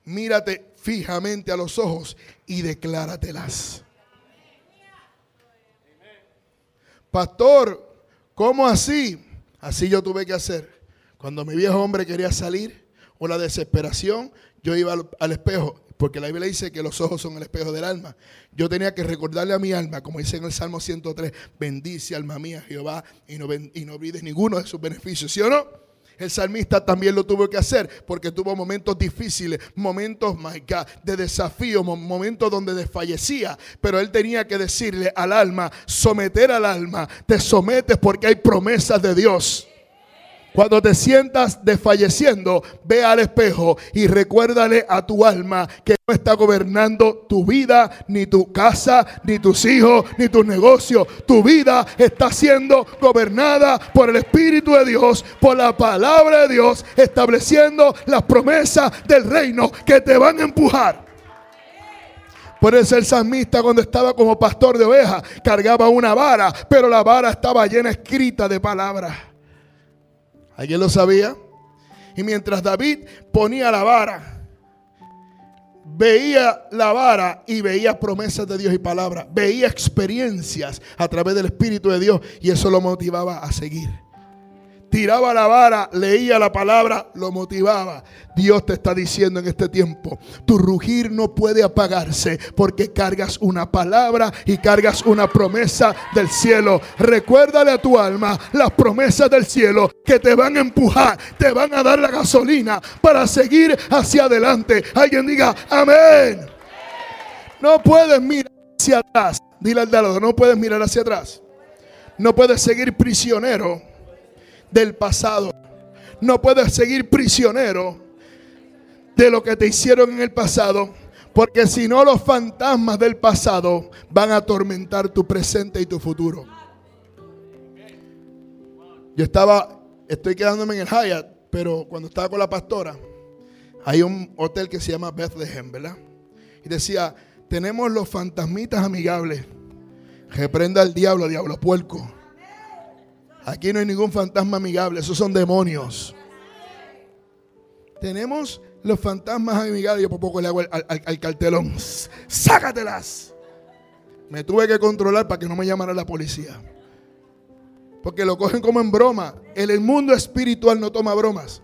mírate fijamente a los ojos y decláratelas. Pastor, ¿cómo así? Así yo tuve que hacer. Cuando mi viejo hombre quería salir o la desesperación, yo iba al, al espejo porque la Biblia dice que los ojos son el espejo del alma. Yo tenía que recordarle a mi alma, como dice en el Salmo 103, bendice alma mía Jehová y no, y no olvides ninguno de sus beneficios, ¿sí o no? El salmista también lo tuvo que hacer porque tuvo momentos difíciles, momentos, de desafío, momentos donde desfallecía. Pero él tenía que decirle al alma, someter al alma, te sometes porque hay promesas de Dios. Cuando te sientas desfalleciendo, ve al espejo y recuérdale a tu alma que no está gobernando tu vida, ni tu casa, ni tus hijos, ni tus negocios. Tu vida está siendo gobernada por el Espíritu de Dios, por la palabra de Dios, estableciendo las promesas del reino que te van a empujar. Por eso el salmista cuando estaba como pastor de ovejas cargaba una vara, pero la vara estaba llena escrita de palabras. ¿Alguien lo sabía? Y mientras David ponía la vara, veía la vara y veía promesas de Dios y palabras, veía experiencias a través del Espíritu de Dios y eso lo motivaba a seguir. Tiraba la vara, leía la palabra, lo motivaba. Dios te está diciendo en este tiempo, tu rugir no puede apagarse porque cargas una palabra y cargas una promesa del cielo. Recuérdale a tu alma las promesas del cielo que te van a empujar, te van a dar la gasolina para seguir hacia adelante. Alguien diga, amén. No puedes mirar hacia atrás. Dile al lado, no puedes mirar hacia atrás. No puedes seguir prisionero del pasado. No puedes seguir prisionero de lo que te hicieron en el pasado. Porque si no, los fantasmas del pasado van a atormentar tu presente y tu futuro. Yo estaba, estoy quedándome en el Hyatt, pero cuando estaba con la pastora, hay un hotel que se llama Bethlehem, ¿verdad? Y decía, tenemos los fantasmitas amigables. Reprenda al diablo, diablo puerco. Aquí no hay ningún fantasma amigable, esos son demonios. Tenemos los fantasmas amigables. Yo por poco le hago al, cartelón. (laughs) Sácatelas. Me tuve que controlar para que no me llamara la policía. Porque lo cogen como en broma. En el mundo espiritual no toma bromas.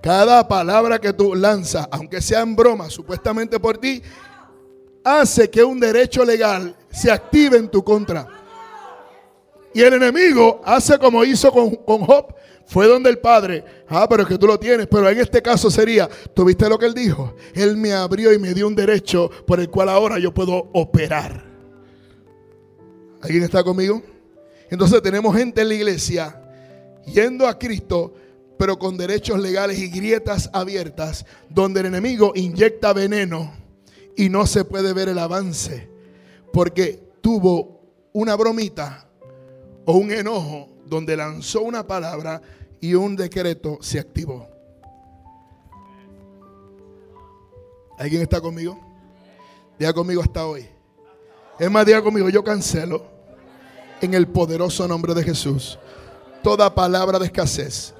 Cada palabra que tú lanzas, aunque sea en broma, supuestamente por ti, hace que un derecho legal se active en tu contra. Y el enemigo hace como hizo con, con Job. Fue donde el padre, ah, pero es que tú lo tienes, pero en este caso sería, ¿tuviste lo que él dijo? Él me abrió y me dio un derecho por el cual ahora yo puedo operar. ¿Alguien está conmigo? Entonces tenemos gente en la iglesia yendo a Cristo, pero con derechos legales y grietas abiertas, donde el enemigo inyecta veneno y no se puede ver el avance, porque tuvo una bromita o un enojo donde lanzó una palabra y un decreto se activó. ¿Alguien está conmigo? Diga conmigo hasta hoy. Es más, diga conmigo, yo cancelo en el poderoso nombre de Jesús toda palabra de escasez,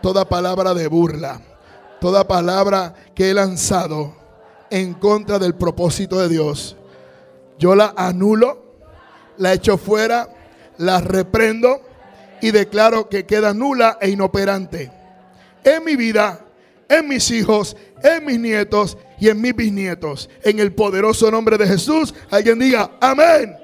toda palabra de burla, toda palabra que he lanzado en contra del propósito de Dios. Yo la anulo, la echo fuera la reprendo y declaro que queda nula e inoperante en mi vida, en mis hijos, en mis nietos y en mis bisnietos. En el poderoso nombre de Jesús, alguien diga, amén.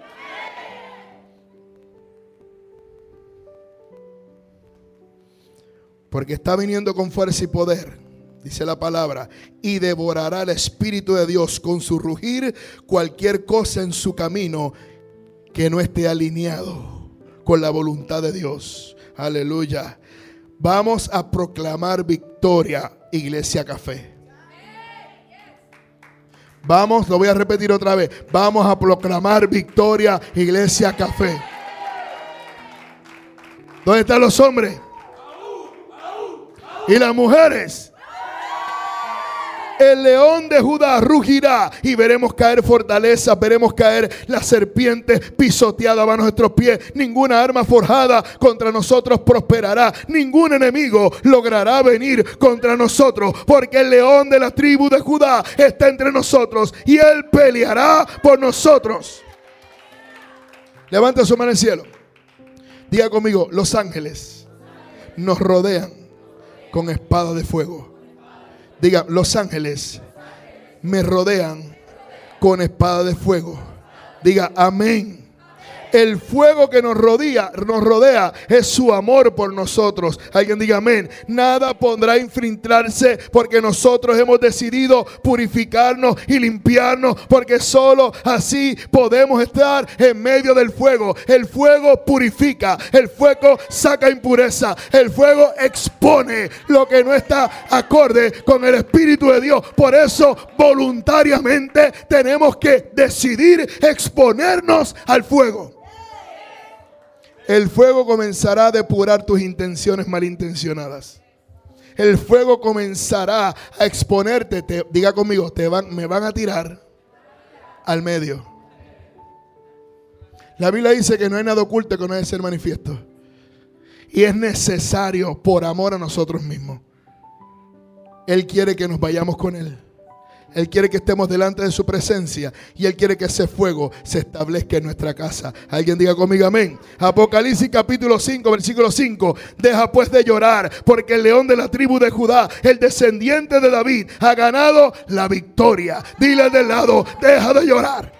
Porque está viniendo con fuerza y poder, dice la palabra, y devorará el Espíritu de Dios con su rugir cualquier cosa en su camino que no esté alineado con la voluntad de Dios. Aleluya. Vamos a proclamar victoria, Iglesia Café. Vamos, lo voy a repetir otra vez. Vamos a proclamar victoria, Iglesia Café. ¿Dónde están los hombres? Y las mujeres el león de Judá rugirá y veremos caer fortaleza, veremos caer la serpiente pisoteada a nuestros pies. Ninguna arma forjada contra nosotros prosperará. Ningún enemigo logrará venir contra nosotros, porque el león de la tribu de Judá está entre nosotros y él peleará por nosotros. Levanta su mano al cielo. Diga conmigo, los ángeles nos rodean con espada de fuego. Diga, los ángeles me rodean con espada de fuego. Diga, amén. El fuego que nos rodea, nos rodea es su amor por nosotros. Alguien diga amén. Nada podrá infiltrarse porque nosotros hemos decidido purificarnos y limpiarnos porque solo así podemos estar en medio del fuego. El fuego purifica, el fuego saca impureza, el fuego expone lo que no está acorde con el Espíritu de Dios. Por eso voluntariamente tenemos que decidir exponernos al fuego. El fuego comenzará a depurar tus intenciones malintencionadas. El fuego comenzará a exponerte. diga conmigo, te van, me van a tirar al medio. La Biblia dice que no hay nada oculto que no debe ser manifiesto. Y es necesario por amor a nosotros mismos. Él quiere que nos vayamos con Él. Él quiere que estemos delante de su presencia y Él quiere que ese fuego se establezca en nuestra casa. Alguien diga conmigo amén. Apocalipsis capítulo 5, versículo 5. Deja pues de llorar porque el león de la tribu de Judá, el descendiente de David, ha ganado la victoria. Dile del lado, deja de llorar.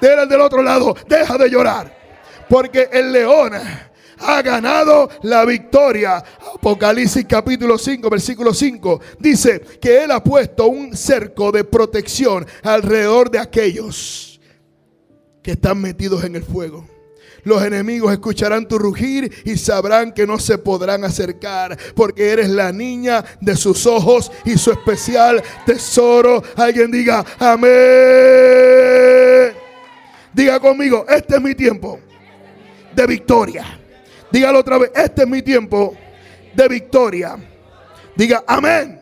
Dile del otro lado, deja de llorar. Porque el león ha ganado la victoria. Apocalipsis capítulo 5, versículo 5 dice que Él ha puesto un cerco de protección alrededor de aquellos que están metidos en el fuego. Los enemigos escucharán tu rugir y sabrán que no se podrán acercar porque eres la niña de sus ojos y su especial tesoro. Alguien diga, amén. Diga conmigo, este es mi tiempo de victoria. Dígalo otra vez, este es mi tiempo de victoria. Diga, amén.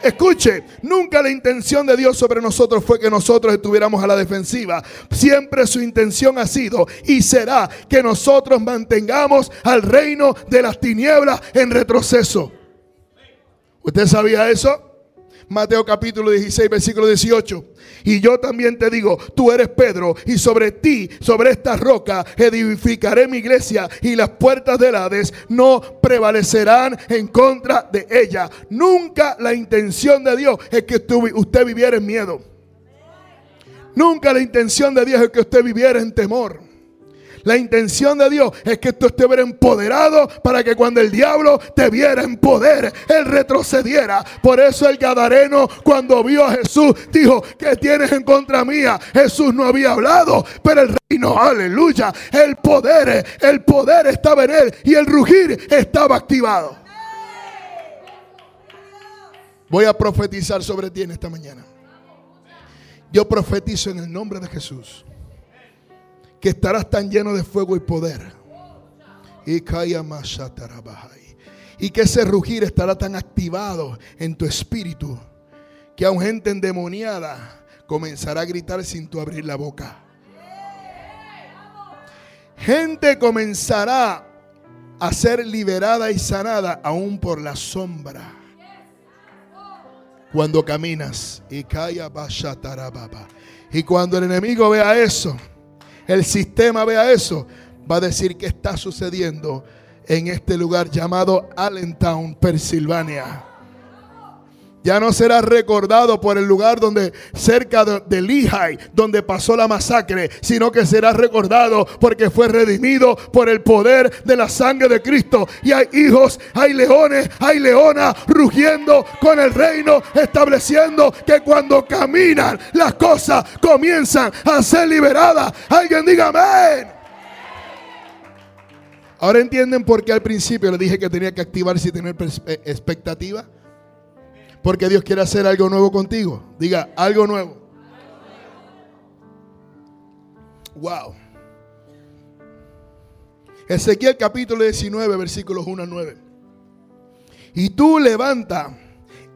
Escuche, nunca la intención de Dios sobre nosotros fue que nosotros estuviéramos a la defensiva. Siempre su intención ha sido y será que nosotros mantengamos al reino de las tinieblas en retroceso. ¿Usted sabía eso? Mateo capítulo 16, versículo 18. Y yo también te digo, tú eres Pedro, y sobre ti, sobre esta roca, edificaré mi iglesia, y las puertas del Hades no prevalecerán en contra de ella. Nunca la intención de Dios es que usted viviera en miedo. Nunca la intención de Dios es que usted viviera en temor. La intención de Dios es que tú estés empoderado para que cuando el diablo te viera en poder, él retrocediera. Por eso el Gadareno cuando vio a Jesús dijo, ¿qué tienes en contra mía? Jesús no había hablado, pero el reino, aleluya, el poder, el poder estaba en él y el rugir estaba activado. Voy a profetizar sobre ti en esta mañana. Yo profetizo en el nombre de Jesús que estarás tan lleno de fuego y poder. Y que ese rugir estará tan activado en tu espíritu que aun gente endemoniada comenzará a gritar sin tu abrir la boca. Gente comenzará a ser liberada y sanada aún por la sombra. Cuando caminas y Y cuando el enemigo vea eso, el sistema vea eso, va a decir que está sucediendo en este lugar llamado Allentown, Pensilvania. Ya no será recordado por el lugar donde cerca de, Lehigh, donde pasó la masacre, sino que será recordado porque fue redimido por el poder de la sangre de Cristo. Y hay hijos, hay leones, hay leonas rugiendo con el reino, estableciendo que cuando caminan las cosas comienzan a ser liberadas. Alguien diga amén. Ahora entienden por qué al principio le dije que tenía que activarse y tener eh, expectativa. Porque Dios quiere hacer algo nuevo contigo. Diga, algo nuevo. Wow. Ezequiel capítulo 19, versículos 1 a 9. Y tú levanta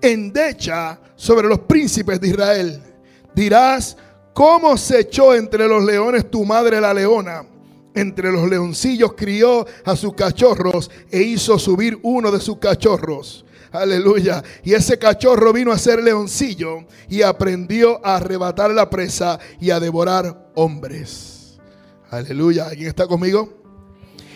endecha sobre los príncipes de Israel. Dirás, ¿cómo se echó entre los leones tu madre la leona? Entre los leoncillos crió a sus cachorros e hizo subir uno de sus cachorros Aleluya. Y ese cachorro vino a ser leoncillo y aprendió a arrebatar la presa y a devorar hombres. Aleluya. ¿Alguien está conmigo?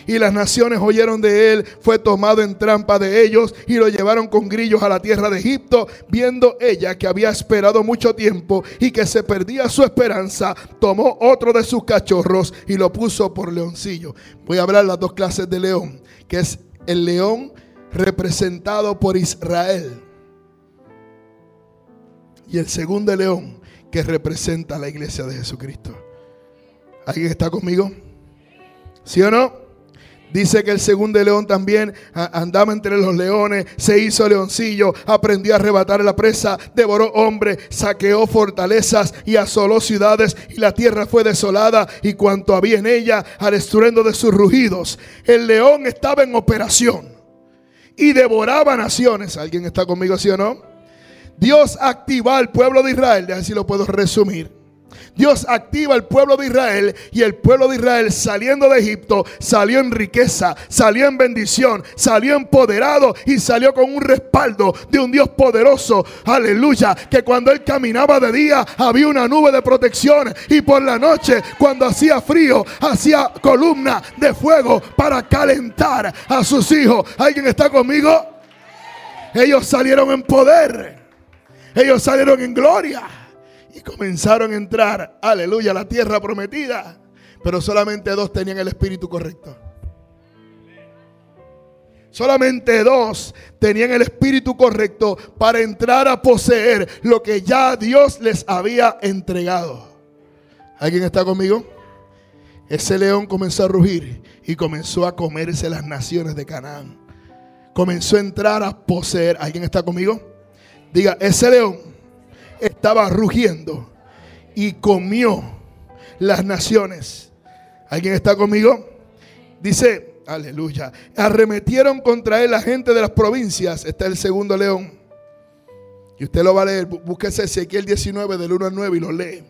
y las naciones oyeron de él, fue tomado en trampa de ellos y lo llevaron con grillos a la tierra de Egipto, viendo ella que había esperado mucho tiempo y que se perdía su esperanza, tomó otro de sus cachorros y lo puso por leoncillo. Voy a hablar las dos clases de león, que es el león representado por Israel. Y el segundo león que representa a la iglesia de Jesucristo. ¿Alguien está conmigo? ¿Sí o no? Dice que el segundo león también andaba entre los leones, se hizo leoncillo, aprendió a arrebatar la presa, devoró hombres, saqueó fortalezas y asoló ciudades y la tierra fue desolada y cuanto había en ella al estruendo de sus rugidos. El león estaba en operación y devoraba naciones. ¿Alguien está conmigo, sí o no? Dios activó al pueblo de Israel, de así lo puedo resumir. Dios activa al pueblo de Israel y el pueblo de Israel saliendo de Egipto salió en riqueza, salió en bendición, salió empoderado y salió con un respaldo de un Dios poderoso. Aleluya, que cuando él caminaba de día había una nube de protección y por la noche cuando hacía frío hacía columna de fuego para calentar a sus hijos. ¿Alguien está conmigo? Ellos salieron en poder. Ellos salieron en gloria comenzaron a entrar, aleluya, a la tierra prometida. Pero solamente dos tenían el espíritu correcto. Solamente dos tenían el espíritu correcto para entrar a poseer lo que ya Dios les había entregado. ¿Alguien está conmigo? Ese león comenzó a rugir y comenzó a comerse las naciones de Canaán. Comenzó a entrar a poseer. ¿Alguien está conmigo? Diga, ese león estaba rugiendo y comió las naciones. ¿Alguien está conmigo? Dice, aleluya, arremetieron contra él la gente de las provincias. Está el segundo león. Y usted lo va a leer. Búsquese Ezequiel 19 del 1 al 9 y lo lee.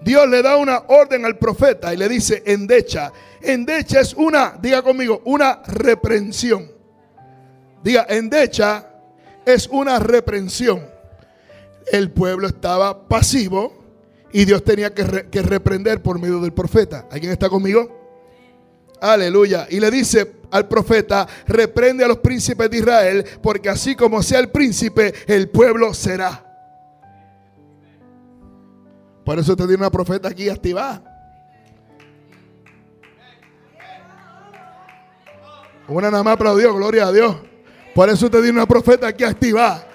Dios le da una orden al profeta y le dice, endecha. Endecha es una, diga conmigo, una reprensión. Diga, endecha es una reprensión el pueblo estaba pasivo y Dios tenía que, reprender por medio del profeta. ¿Alguien está conmigo? Aleluya. Y le dice al profeta, reprende a los príncipes de Israel, porque así como sea el príncipe, el pueblo será. Por eso te tiene una profeta aquí activada. Una nada más aplaudió, gloria a Dios. Por eso te tiene una profeta aquí activada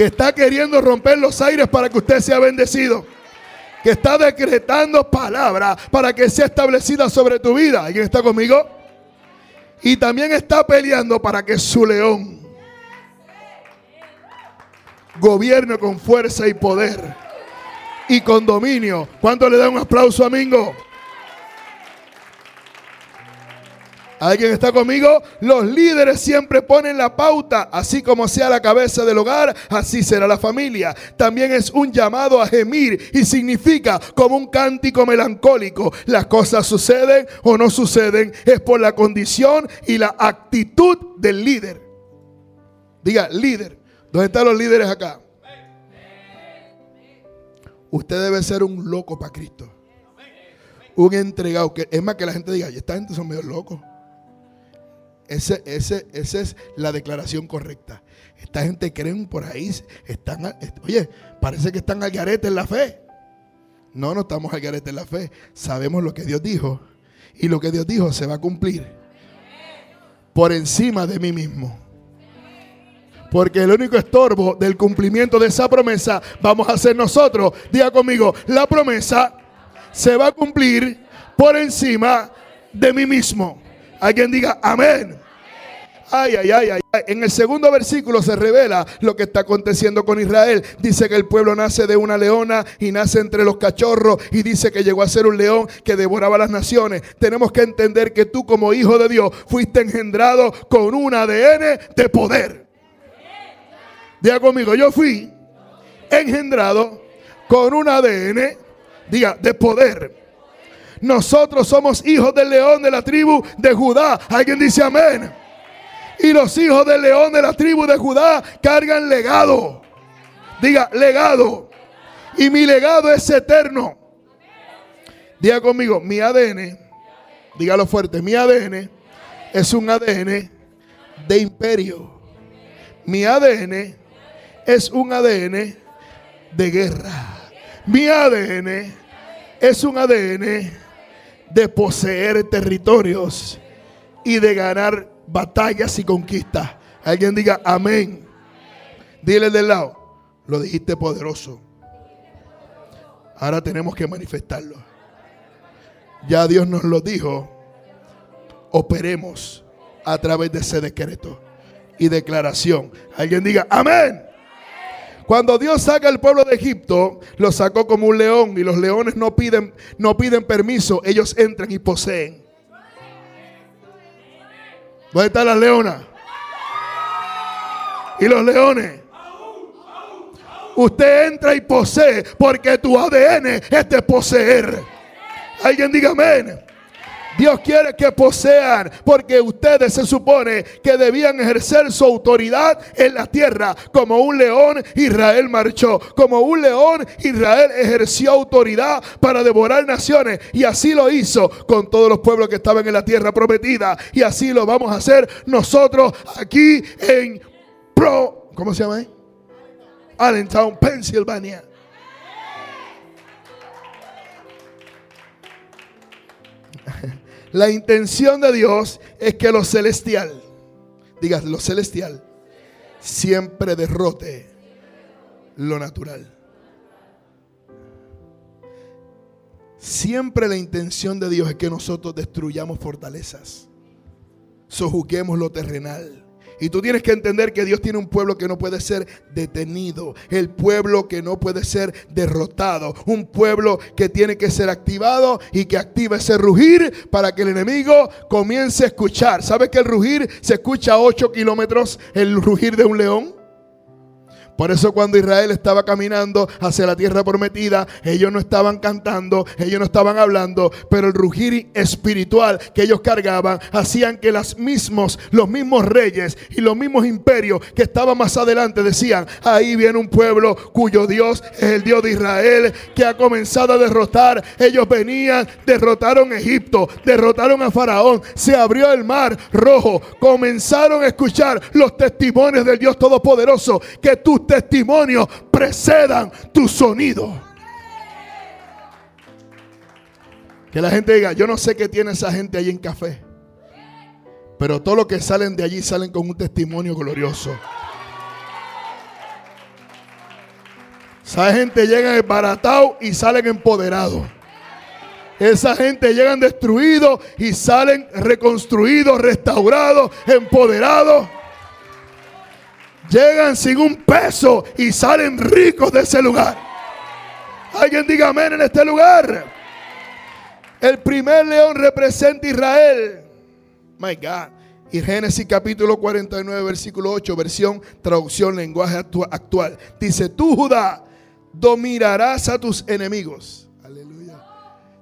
que está queriendo romper los aires para que usted sea bendecido. Que está decretando palabra para que sea establecida sobre tu vida. ¿Alguien está conmigo? Y también está peleando para que su león gobierne con fuerza y poder y con dominio. ¿Cuánto le da un aplauso a ¿Alguien está conmigo? Los líderes siempre ponen la pauta, así como sea la cabeza del hogar, así será la familia. También es un llamado a gemir y significa como un cántico melancólico. Las cosas suceden o no suceden, es por la condición y la actitud del líder. Diga, líder. ¿Dónde están los líderes acá? Usted debe ser un loco para Cristo. Un entregado. Que, es más que la gente diga, esta gente son medio locos. Ese, ese, esa es la declaración correcta. Esta gente creen por ahí, están, oye, parece que están al garete en la fe. No, no estamos al garete en la fe. Sabemos lo que Dios dijo. Y lo que Dios dijo se va a cumplir. Por encima de mí mismo. Porque el único estorbo del cumplimiento de esa promesa vamos a ser nosotros. Diga conmigo, la promesa se va a cumplir por encima de mí mismo. Alguien diga amén. Ay, ay, ay, ay. En el segundo versículo se revela lo que está aconteciendo con Israel. Dice que el pueblo nace de una leona y nace entre los cachorros y dice que llegó a ser un león que devoraba las naciones. Tenemos que entender que tú como hijo de Dios fuiste engendrado con un ADN de poder. Diga conmigo, yo fui engendrado con un ADN, diga, de poder. Nosotros somos hijos del león de la tribu de Judá. Alguien dice amén. Y los hijos del león de la tribu de Judá cargan legado. Diga, legado. Y mi legado es eterno. Diga conmigo, mi ADN, dígalo fuerte, mi ADN es un ADN de imperio. Mi ADN es un ADN de guerra. Mi ADN es un ADN de poseer territorios y de ganar batallas y conquistas. Alguien diga amén. Dile del lado, lo dijiste poderoso. Ahora tenemos que manifestarlo. Ya Dios nos lo dijo. Operemos a través de ese decreto y declaración. Alguien diga amén. Cuando Dios saca al pueblo de Egipto, lo sacó como un león y los leones no piden, no piden permiso, ellos entran y poseen. ¿Dónde están las leonas? Y los leones. Usted entra y posee porque tu ADN es de poseer. Alguien diga amén. Dios quiere que posean, porque ustedes se supone que debían ejercer su autoridad en la tierra. Como un león, Israel marchó. Como un león, Israel ejerció autoridad para devorar naciones. Y así lo hizo con todos los pueblos que estaban en la tierra prometida. Y así lo vamos a hacer nosotros aquí en Pro. ¿Cómo se llama ahí? Allentown, Pennsylvania. La intención de Dios es que lo celestial, digas lo celestial, siempre derrote lo natural. Siempre la intención de Dios es que nosotros destruyamos fortalezas, sojuguemos lo terrenal y tú tienes que entender que Dios tiene un pueblo que no puede ser detenido. El pueblo que no puede ser derrotado. Un pueblo que tiene que ser activado y que activa ese rugir para que el enemigo comience a escuchar. ¿Sabes que el rugir se escucha a 8 kilómetros? El rugir de un león. Por eso cuando Israel estaba caminando hacia la tierra prometida, ellos no estaban cantando, ellos no estaban hablando, pero el rugir espiritual que ellos cargaban hacían que los mismos, los mismos reyes y los mismos imperios que estaban más adelante decían, ahí viene un pueblo cuyo Dios es el Dios de Israel que ha comenzado a derrotar. Ellos venían, derrotaron Egipto, derrotaron a Faraón, se abrió el mar rojo, comenzaron a escuchar los testimonios del Dios Todopoderoso que tú testimonios precedan tu sonido. Que la gente diga, yo no sé qué tiene esa gente allí en café. Pero todos los que salen de allí salen con un testimonio glorioso. Esa gente llega embaratado y salen empoderados. Esa gente llegan destruidos y salen reconstruidos, restaurados, empoderados. Llegan sin un peso y salen ricos de ese lugar. Alguien diga amén en este lugar. El primer león representa Israel. My God. Y Génesis capítulo 49, versículo 8, versión traducción lenguaje actual. Dice, tú Judá dominarás a tus enemigos. Aleluya.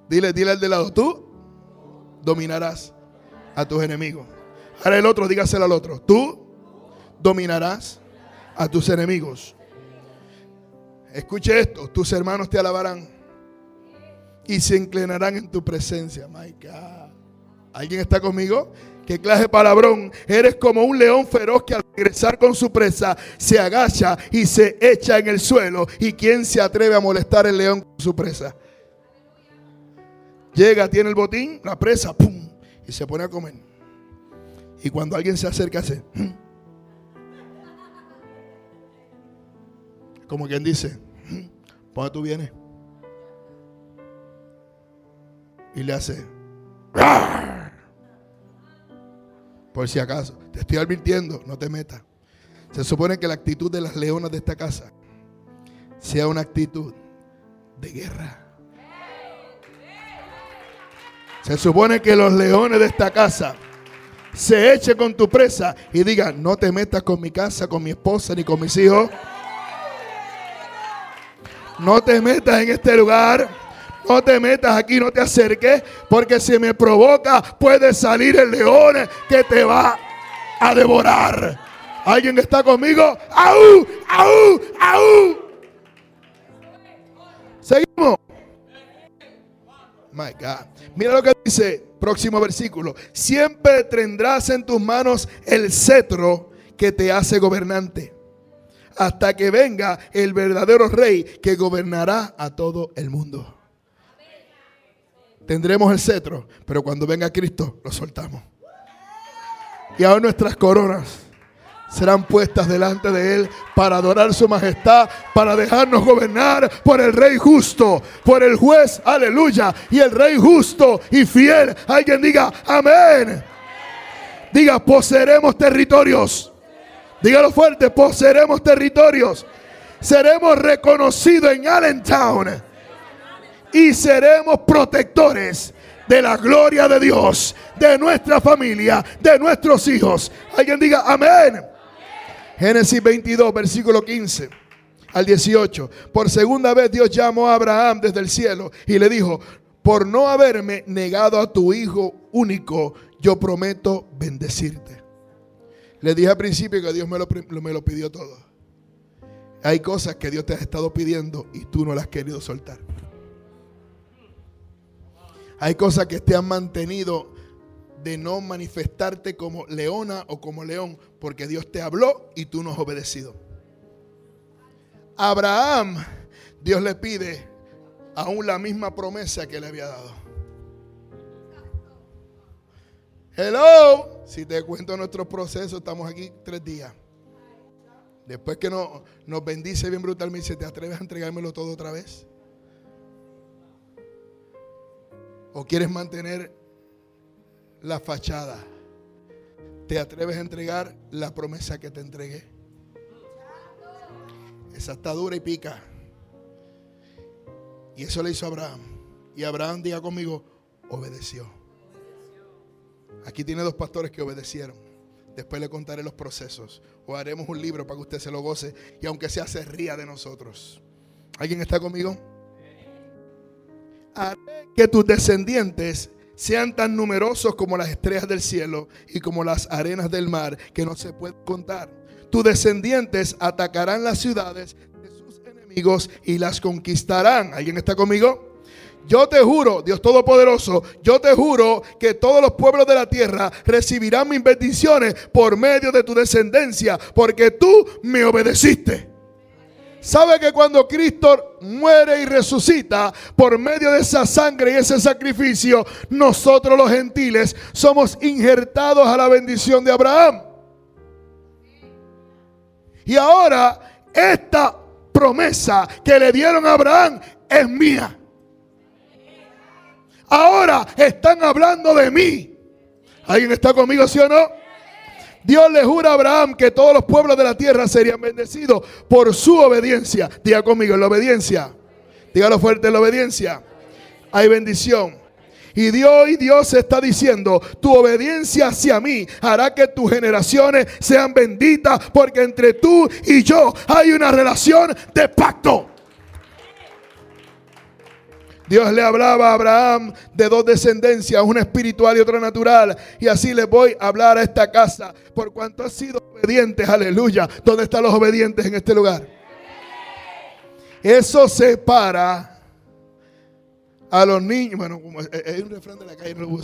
Dile, dile al de lado, tú dominarás a tus enemigos. Ahora el otro, dígaselo al otro. Tú dominarás a tus enemigos. Escuche esto, tus hermanos te alabarán y se inclinarán en tu presencia. My God. ¿Alguien está conmigo? ¿Qué clase de palabrón? Eres como un león feroz que al regresar con su presa se agacha y se echa en el suelo. ¿Y quién se atreve a molestar el león con su presa? Llega, tiene el botín, la presa, ¡pum! Y se pone a comer. Y cuando alguien se acerca, hace... Como quien dice, (clears throat) ¿por dónde tú vienes? Y le hace, (clears throat) por si acaso, te estoy advirtiendo, no te metas. Se supone que la actitud de las leonas de esta casa sea una actitud de guerra. Se supone que los leones de esta casa se echen con tu presa y digan, no te metas con mi casa, con mi esposa ni con mis hijos. No te metas en este lugar. No te metas aquí, no te acerques. Porque si me provoca, puede salir el león que te va a devorar. ¿Alguien está conmigo? ¡Au! ¡Au! ¡Au! Seguimos. My God. Mira lo que dice, próximo versículo. Siempre tendrás en tus manos el cetro que te hace gobernante hasta que venga el verdadero rey que gobernará a todo el mundo. Tendremos el cetro, pero cuando venga Cristo lo soltamos. Y ahora nuestras coronas serán puestas delante de Él para adorar su majestad, para dejarnos gobernar por el Rey justo, por el juez, aleluya, y el Rey justo y fiel. Alguien diga, amén. Diga, poseeremos territorios. Dígalo fuerte, poseeremos territorios. Seremos reconocidos en Allentown. Y seremos protectores de la gloria de Dios, de nuestra familia, de nuestros hijos. Alguien diga amén. Génesis 22, versículo 15. al 18. Por segunda vez Dios llamó a Abraham desde el cielo y le dijo, por no haberme negado a tu hijo único, yo prometo bendecirte. Le dije al principio que Dios me lo, me lo pidió todo. Hay cosas que Dios te ha estado pidiendo y tú no las has querido soltar. Hay cosas que te han mantenido de no manifestarte como leona o como león, porque Dios te habló y tú no has obedecido. Abraham, Dios le pide aún la misma promesa que le había dado. Hello, si te cuento nuestro proceso, estamos aquí tres días. Después que nos, nos bendice bien brutalmente, ¿te atreves a entregármelo todo otra vez? ¿O quieres mantener la fachada? ¿Te atreves a entregar la promesa que te entregué? Esa está dura y pica. Y eso le hizo Abraham. Y Abraham, diga conmigo, obedeció. Aquí tiene dos pastores que obedecieron. Después le contaré los procesos. O haremos un libro para que usted se lo goce. Y aunque sea, se ría de nosotros. ¿Alguien está conmigo? Haré que tus descendientes sean tan numerosos como las estrellas del cielo y como las arenas del mar, que no se pueden contar. Tus descendientes atacarán las ciudades de sus enemigos y las conquistarán. ¿Alguien está conmigo? Yo te juro, Dios Todopoderoso, yo te juro que todos los pueblos de la tierra recibirán mis bendiciones por medio de tu descendencia, porque tú me obedeciste. ¿Sabe que cuando Cristo muere y resucita por medio de esa sangre y ese sacrificio, nosotros los gentiles somos injertados a la bendición de Abraham? Y ahora esta promesa que le dieron a Abraham es mía. Ahora están hablando de mí. ¿Alguien está conmigo, sí o no? Dios le jura a Abraham que todos los pueblos de la tierra serían bendecidos por su obediencia. Diga conmigo, en la obediencia. Dígalo fuerte, en la obediencia. Hay bendición. Y Dios y Dios está diciendo, tu obediencia hacia mí hará que tus generaciones sean benditas porque entre tú y yo hay una relación de pacto. Dios le hablaba a Abraham de dos descendencias, una espiritual y otra natural. Y así le voy a hablar a esta casa por cuanto ha sido obedientes. Aleluya. ¿Dónde están los obedientes en este lugar? Eso separa a los niños. Bueno, es un refrán de la calle, no.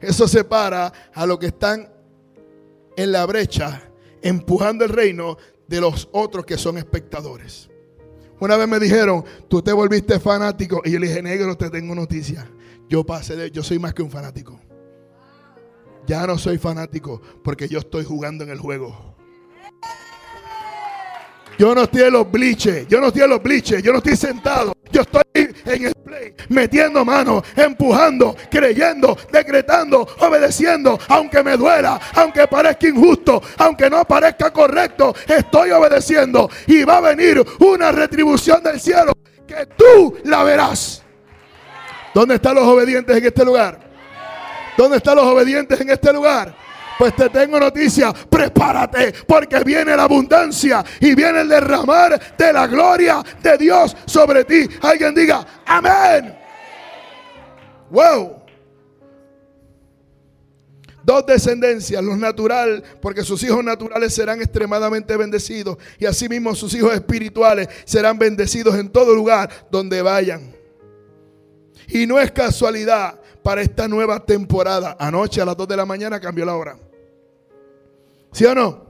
Eso separa a los que están en la brecha, empujando el reino de los otros que son espectadores. Una vez me dijeron, tú te volviste fanático. Y yo le dije, negro, te tengo noticia. Yo pasé de, yo soy más que un fanático. Ya no soy fanático porque yo estoy jugando en el juego. Yo no estoy en los bliches, yo no estoy en los bliches, yo no estoy sentado. Yo estoy en el play, metiendo mano, empujando, creyendo, decretando, obedeciendo, aunque me duela, aunque parezca injusto, aunque no parezca correcto, estoy obedeciendo y va a venir una retribución del cielo que tú la verás. ¿Dónde están los obedientes en este lugar? ¿Dónde están los obedientes en este lugar? Pues te tengo noticia, prepárate porque viene la abundancia y viene el derramar de la gloria de Dios sobre ti. Alguien diga, amén. Wow. Dos descendencias, los natural, porque sus hijos naturales serán extremadamente bendecidos y asimismo sus hijos espirituales serán bendecidos en todo lugar donde vayan. Y no es casualidad para esta nueva temporada. Anoche a las 2 de la mañana cambió la hora. ¿Sí o no?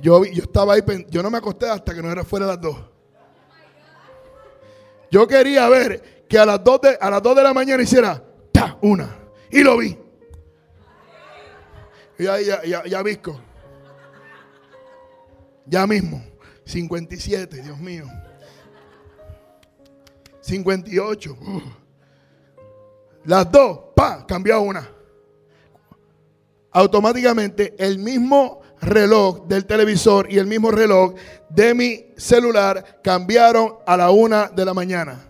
Yo, yo estaba ahí, yo no me acosté hasta que no era fuera las 2. Yo quería ver que a las 2 de, a las 2 de la mañana hiciera ta, una. Y lo vi. Y ya, ya, ya, ya visco. Ya mismo. 57, Dios mío. 58. Las dos, pa, cambió una. Automáticamente el mismo reloj del televisor y el mismo reloj de mi celular cambiaron a la una de la mañana.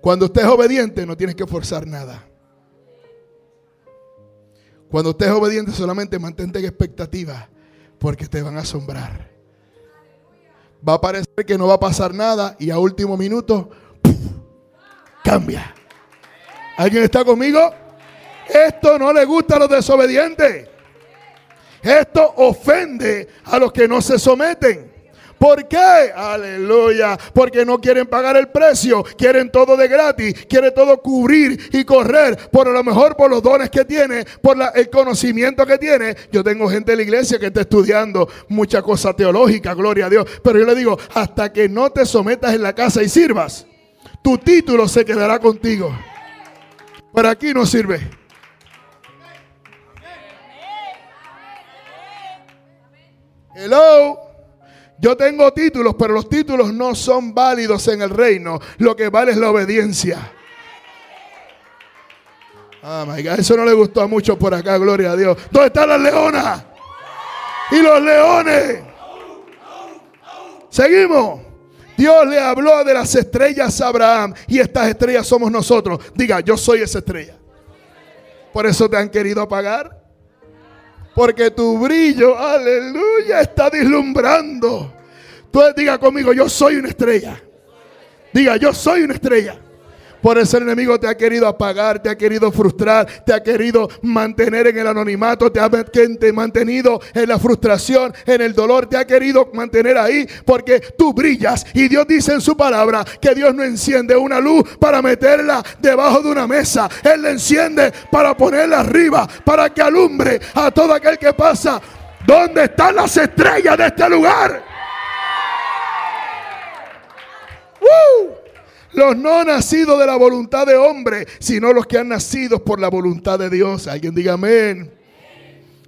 Cuando usted es obediente no tienes que forzar nada. Cuando usted es obediente solamente mantente en expectativa porque te van a asombrar. va a parecer que no va a pasar nada y a último minuto cambia. ¿Alguien está conmigo? Esto no le gusta a los desobedientes. Esto ofende a los que no se someten. ¿Por qué? Aleluya. Porque no quieren pagar el precio. Quieren todo de gratis. Quieren todo cubrir y correr. Por lo mejor por los dones que tiene. Por el conocimiento que tiene. Yo tengo gente en la iglesia que está estudiando mucha cosa teológica. Gloria a Dios. Pero yo le digo, hasta que no te sometas en la casa y sirvas, tu título se quedará contigo. Pero aquí no sirve. Hello. Yo tengo títulos, pero los títulos no son válidos en el reino. Lo que vale es la obediencia. Ah, my God, eso no le gustó a muchos por acá, gloria a Dios. ¿Dónde están las leonas? Y los leones. Seguimos. Dios le habló de las estrellas a Abraham y estas estrellas somos nosotros. Diga, yo soy esa estrella. Por eso te han querido apagar. Porque tu brillo, aleluya, está deslumbrando. Tú diga conmigo, yo soy una estrella. Diga, yo soy una estrella. Por eso el enemigo te ha querido apagar, te ha querido frustrar, te ha querido mantener en el anonimato, te ha te ha mantenido en la frustración, en el dolor, te ha querido mantener ahí porque tú brillas. Y Dios dice en su palabra que Dios no enciende una luz para meterla debajo de una mesa. Él la enciende para ponerla arriba, para que alumbre a todo aquel que pasa. ¿Dónde están las estrellas de este lugar? ¡Woo! Los no nacidos de la voluntad de hombre, sino los que han nacido por la voluntad de Dios. Alguien diga amén.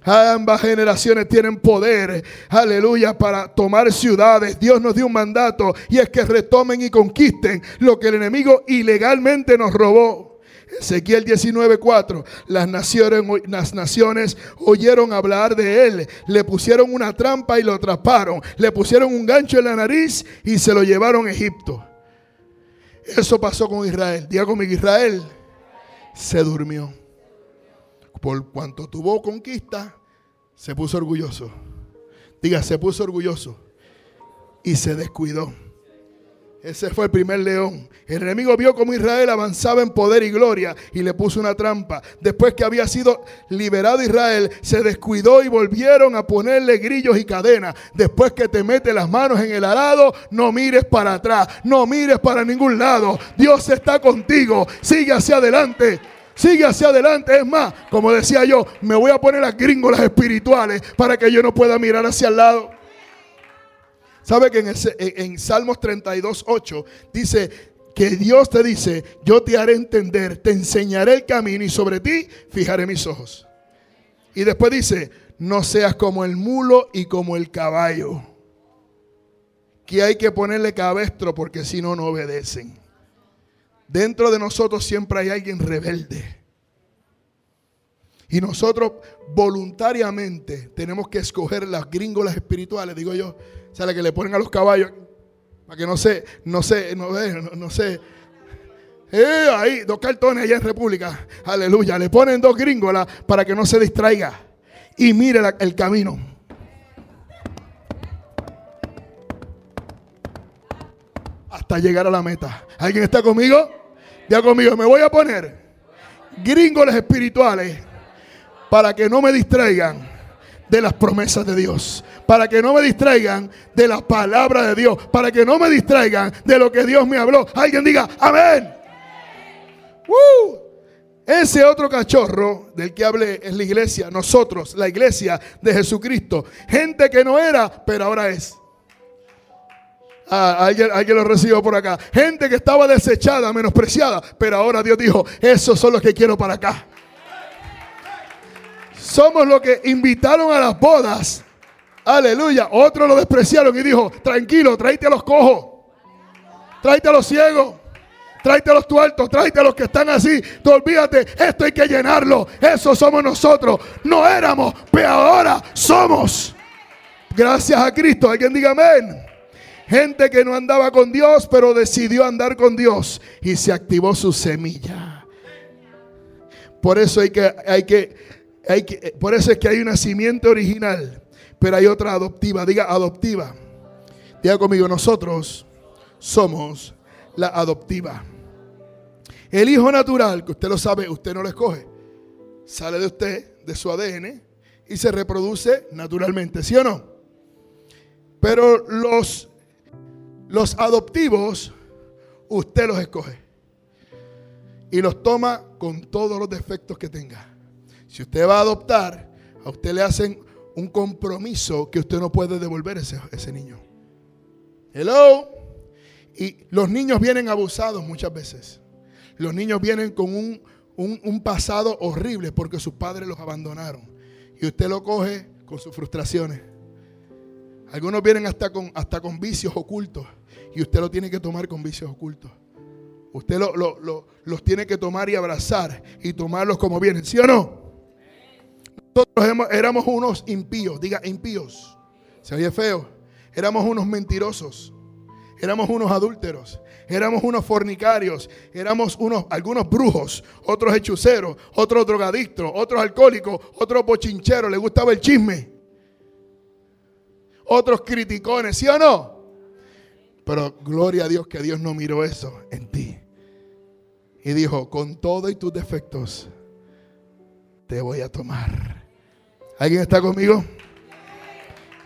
Ambas generaciones tienen poder, aleluya, para tomar ciudades. Dios nos dio un mandato y es que retomen y conquisten lo que el enemigo ilegalmente nos robó. Ezequiel 19:4. Las naciones, las naciones oyeron hablar de él, le pusieron una trampa y lo atraparon, le pusieron un gancho en la nariz y se lo llevaron a Egipto. Eso pasó con Israel. Diga conmigo, Israel se durmió. Por cuanto tuvo conquista, se puso orgulloso. Diga, se puso orgulloso y se descuidó. Ese fue el primer león. El enemigo vio cómo Israel avanzaba en poder y gloria y le puso una trampa. Después que había sido liberado Israel, se descuidó y volvieron a ponerle grillos y cadenas. Después que te mete las manos en el arado, no mires para atrás, no mires para ningún lado. Dios está contigo. Sigue hacia adelante. Sigue hacia adelante. Es más, como decía yo, me voy a poner las gringolas espirituales para que yo no pueda mirar hacia el lado. ¿Sabe que en, Salmos 32, 8 dice que Dios te dice, yo te haré entender, te enseñaré el camino y sobre ti fijaré mis ojos? Y después dice, no seas como el mulo y como el caballo, que hay que ponerle cabestro porque si no, no obedecen. Dentro de nosotros siempre hay alguien rebelde. Y nosotros voluntariamente tenemos que escoger las gringolas espirituales, digo yo, o sea, la que le ponen a los caballos, para que no se, no se, no, ve, no, no se. Eh, ahí, dos cartones allá en República, aleluya, le ponen dos gringolas para que no se distraiga y mire el camino. Hasta llegar a la meta. ¿Alguien está conmigo? Ya conmigo, me voy a poner gringoles espirituales para que no me distraigan de las promesas de Dios, para que no me distraigan de la palabra de Dios, para que no me distraigan de lo que Dios me habló. Alguien diga, amén. Ese otro cachorro del que hablé es la iglesia, nosotros, la iglesia de Jesucristo. Gente que no era, pero ahora es. Ah, alguien, alguien lo recibió por acá. Gente que estaba desechada, menospreciada, pero ahora Dios dijo, esos son los que quiero para acá. Somos los que invitaron a las bodas. Aleluya. Otros lo despreciaron y dijo, tranquilo, tráete a los cojos. Tráete a los ciegos. Tráete a los tuertos, tráete a los que están así. Tú olvídate, esto hay que llenarlo. Eso somos nosotros. No éramos, pero ahora somos. Gracias a Cristo. Alguien diga amén. Gente que no andaba con Dios, pero decidió andar con Dios y se activó su semilla. Por eso hay que, hay que, que, por eso es que hay una simiente original, pero hay otra adoptiva. Diga adoptiva. Diga conmigo, nosotros somos la adoptiva. El hijo natural, que usted lo sabe, usted no lo escoge. Sale de usted, de su ADN, y se reproduce naturalmente, ¿sí o no? Pero los, los adoptivos, usted los escoge. Y los toma con todos los defectos que tenga. Si usted va a adoptar, a usted le hacen un compromiso que usted no puede devolver ese, ese niño. Hello. Y los niños vienen abusados muchas veces. Los niños vienen con un, un, pasado horrible porque sus padres los abandonaron. Y usted lo coge con sus frustraciones. Algunos vienen hasta con, hasta con vicios ocultos. Y usted lo tiene que tomar con vicios ocultos. Usted los tiene que tomar y abrazar y tomarlos como vienen. ¿Sí o no? Nosotros éramos unos impíos. Diga impíos. Se oye feo. Éramos unos mentirosos. Éramos unos adúlteros. Éramos unos fornicarios. Éramos unos, algunos brujos. Otros hechiceros. Otros drogadictos. Otros alcohólicos. Otros bochincheros. Le gustaba el chisme. Otros criticones. ¿Sí o no? Pero gloria a Dios que Dios no miró eso en ti. Y dijo, con todo y tus defectos, te voy a tomar. ¿Alguien está conmigo?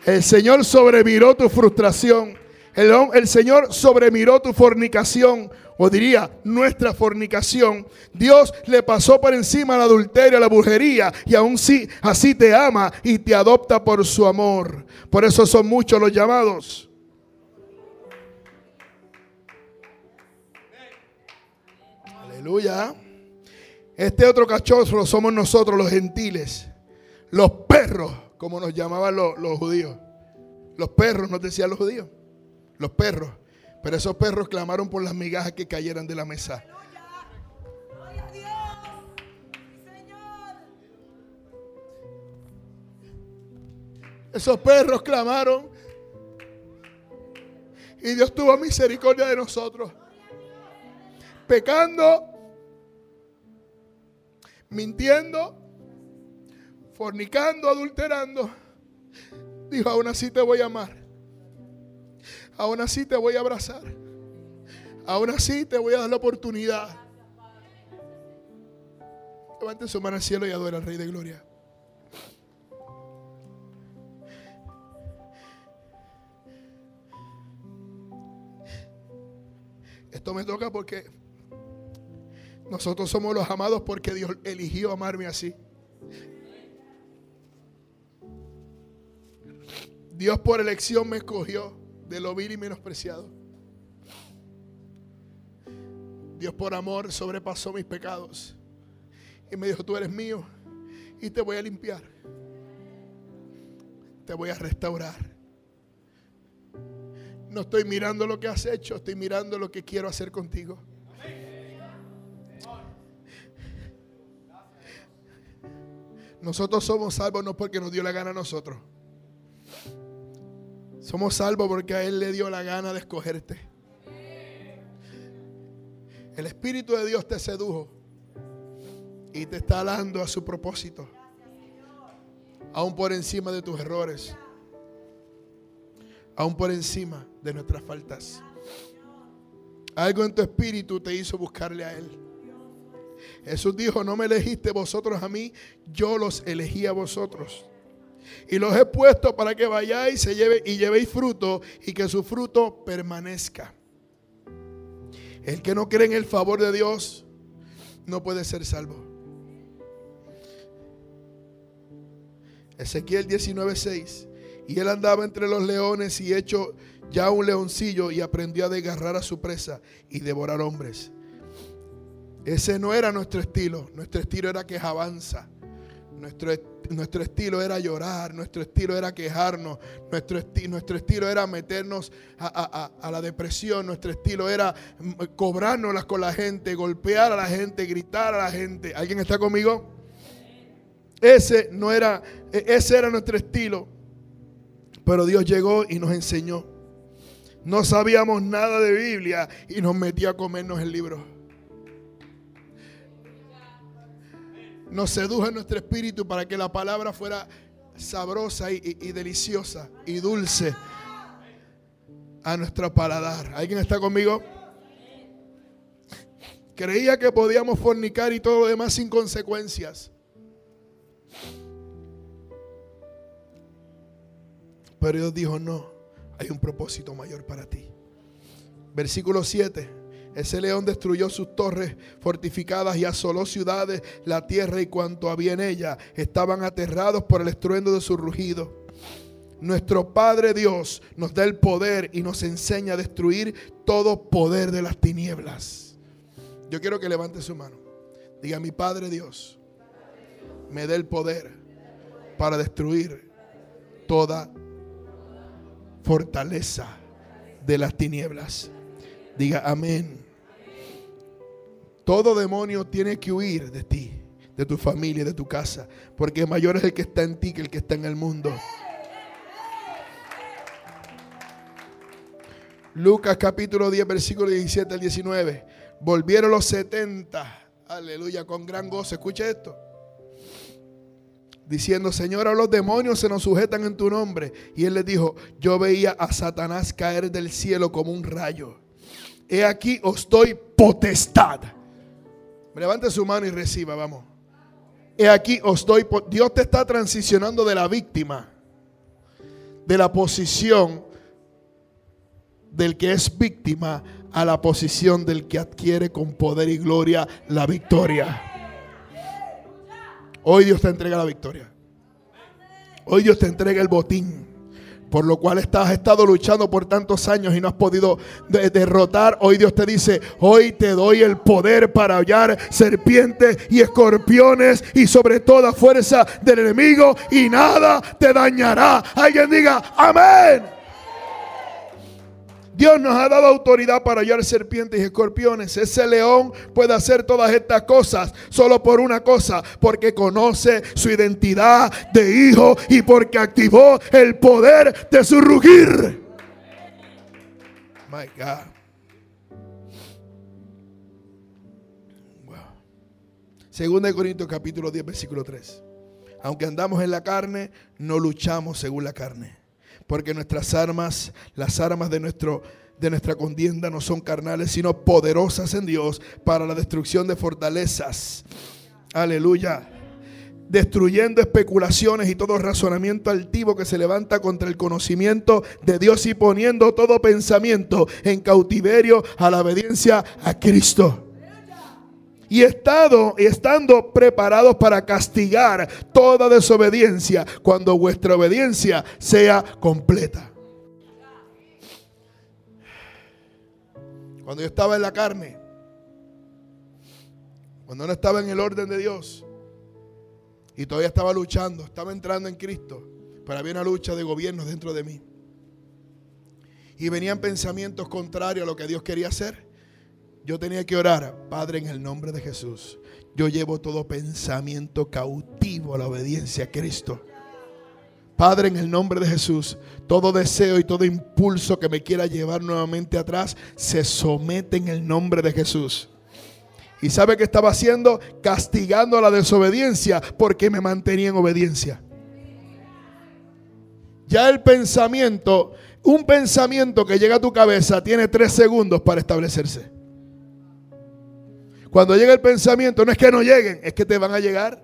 El Señor sobreviró tu frustración. El, Señor sobremiró tu fornicación, o diría nuestra fornicación. Dios le pasó por encima al adulterio, la brujería, y aún sí, así te ama y te adopta por su amor. Por eso son muchos los llamados. Aleluya. Este otro cachorro somos nosotros, los gentiles, los perros como nos llamaban los, judíos. Los perros, nos decían los judíos. Los perros. Pero esos perros clamaron por las migajas que cayeran de la mesa. Esos perros clamaron. Y Dios tuvo misericordia de nosotros. Pecando, mintiendo, fornicando, adulterando, dijo, aún así te voy a amar. Aún así te voy a abrazar. Aún así te voy a dar la oportunidad. Levante su mano al cielo y adora al Rey de Gloria. Esto me toca porque nosotros somos los amados porque Dios eligió amarme así. Dios por elección me escogió de lo vil y menospreciado. Dios por amor sobrepasó mis pecados y me dijo, tú eres mío y te voy a limpiar. Te voy a restaurar. No estoy mirando lo que has hecho, estoy mirando lo que quiero hacer contigo. Nosotros somos salvos no porque nos dio la gana a nosotros. Somos salvos porque a Él le dio la gana de escogerte. El Espíritu de Dios te sedujo y te está dando a su propósito. Aún por encima de tus errores. Aún por encima de nuestras faltas. Algo en tu espíritu te hizo buscarle a Él. Jesús dijo, no me elegiste vosotros a mí, yo los elegí a vosotros. Y los he puesto para que vayáis se lleve, y llevéis fruto y que su fruto permanezca. El que no cree en el favor de Dios no puede ser salvo. Ezequiel 19:6. Y él andaba entre los leones y hecho ya un leoncillo y aprendió a desgarrar a su presa y devorar hombres. Ese no era nuestro estilo. Nuestro estilo era que avanza. Nuestro, nuestro estilo era llorar, nuestro estilo era quejarnos, nuestro, nuestro estilo era meternos a, la depresión, nuestro estilo era mm, cobrárnoslas con la gente, golpear a la gente, gritar a la gente. ¿Alguien está conmigo? Ese no era, e, ese era nuestro estilo. Pero Dios llegó y nos enseñó. No sabíamos nada de Biblia y nos metió a comernos el libro. Nos sedujo en nuestro espíritu para que la palabra fuera sabrosa y, deliciosa y dulce. a nuestro paladar. ¿Alguien está conmigo? Creía que podíamos fornicar y todo lo demás sin consecuencias. Pero Dios dijo, no, hay un propósito mayor para ti. Versículo 7. Ese león destruyó sus torres fortificadas y asoló ciudades, la tierra y cuanto había en ella. Estaban aterrados por el estruendo de su rugido. Nuestro Padre Dios nos da el poder y nos enseña a destruir todo poder de las tinieblas. Yo quiero que levante su mano. Diga, mi Padre Dios me dé el poder para destruir toda fortaleza de las tinieblas. Diga amén. Todo demonio tiene que huir de ti, de tu familia, de tu casa, porque mayor es el que está en ti que el que está en el mundo. Lucas capítulo 10, versículo 17 al 19. Volvieron los 70, aleluya, con gran gozo. Escucha esto. Diciendo, Señor, a los demonios se nos sujetan en tu nombre. Y él les dijo, yo veía a Satanás caer del cielo como un rayo. He aquí os doy potestad. Levante su mano y reciba, vamos. He aquí os doy, Dios te está transicionando de la víctima, de la posición del que es víctima a la posición del que adquiere con poder y gloria la victoria. Hoy Dios te entrega la victoria. Hoy Dios te entrega el botín. Por lo cual has estado luchando por tantos años y no has podido derrotar. Hoy Dios te dice, hoy te doy el poder para hallar serpientes y escorpiones y sobre toda fuerza del enemigo y nada te dañará. Alguien diga, amén. Dios nos ha dado autoridad para hallar serpientes y escorpiones. Ese león puede hacer todas estas cosas solo por una cosa, porque conoce su identidad de hijo y porque activó el poder de su rugir. My God. Segunda de Corintios capítulo 10 versículo 3. Aunque andamos en la carne, no luchamos según la carne porque nuestras armas, las armas de, nuestro, de nuestra contienda no son carnales, sino poderosas en Dios para la destrucción de fortalezas. Aleluya. Destruyendo especulaciones y todo razonamiento altivo que se levanta contra el conocimiento de Dios y poniendo todo pensamiento en cautiverio a la obediencia a Cristo y estado estando preparados para castigar toda desobediencia cuando vuestra obediencia sea completa. Cuando yo estaba en la carne, cuando no estaba en el orden de Dios y todavía estaba luchando, estaba entrando en Cristo, pero había una lucha de gobierno dentro de mí. Y venían pensamientos contrarios a lo que Dios quería hacer yo tenía que orar, Padre, en el nombre de Jesús. Yo llevo todo pensamiento cautivo a la obediencia a Cristo. Padre, en el nombre de Jesús, todo deseo y todo impulso que me quiera llevar nuevamente atrás se somete en el nombre de Jesús. ¿Y sabe qué estaba haciendo? Castigando la desobediencia porque me mantenía en obediencia. Ya el pensamiento, un pensamiento que llega a tu cabeza tiene tres segundos para establecerse. Cuando llega el pensamiento, no es que no lleguen, es que te van a llegar.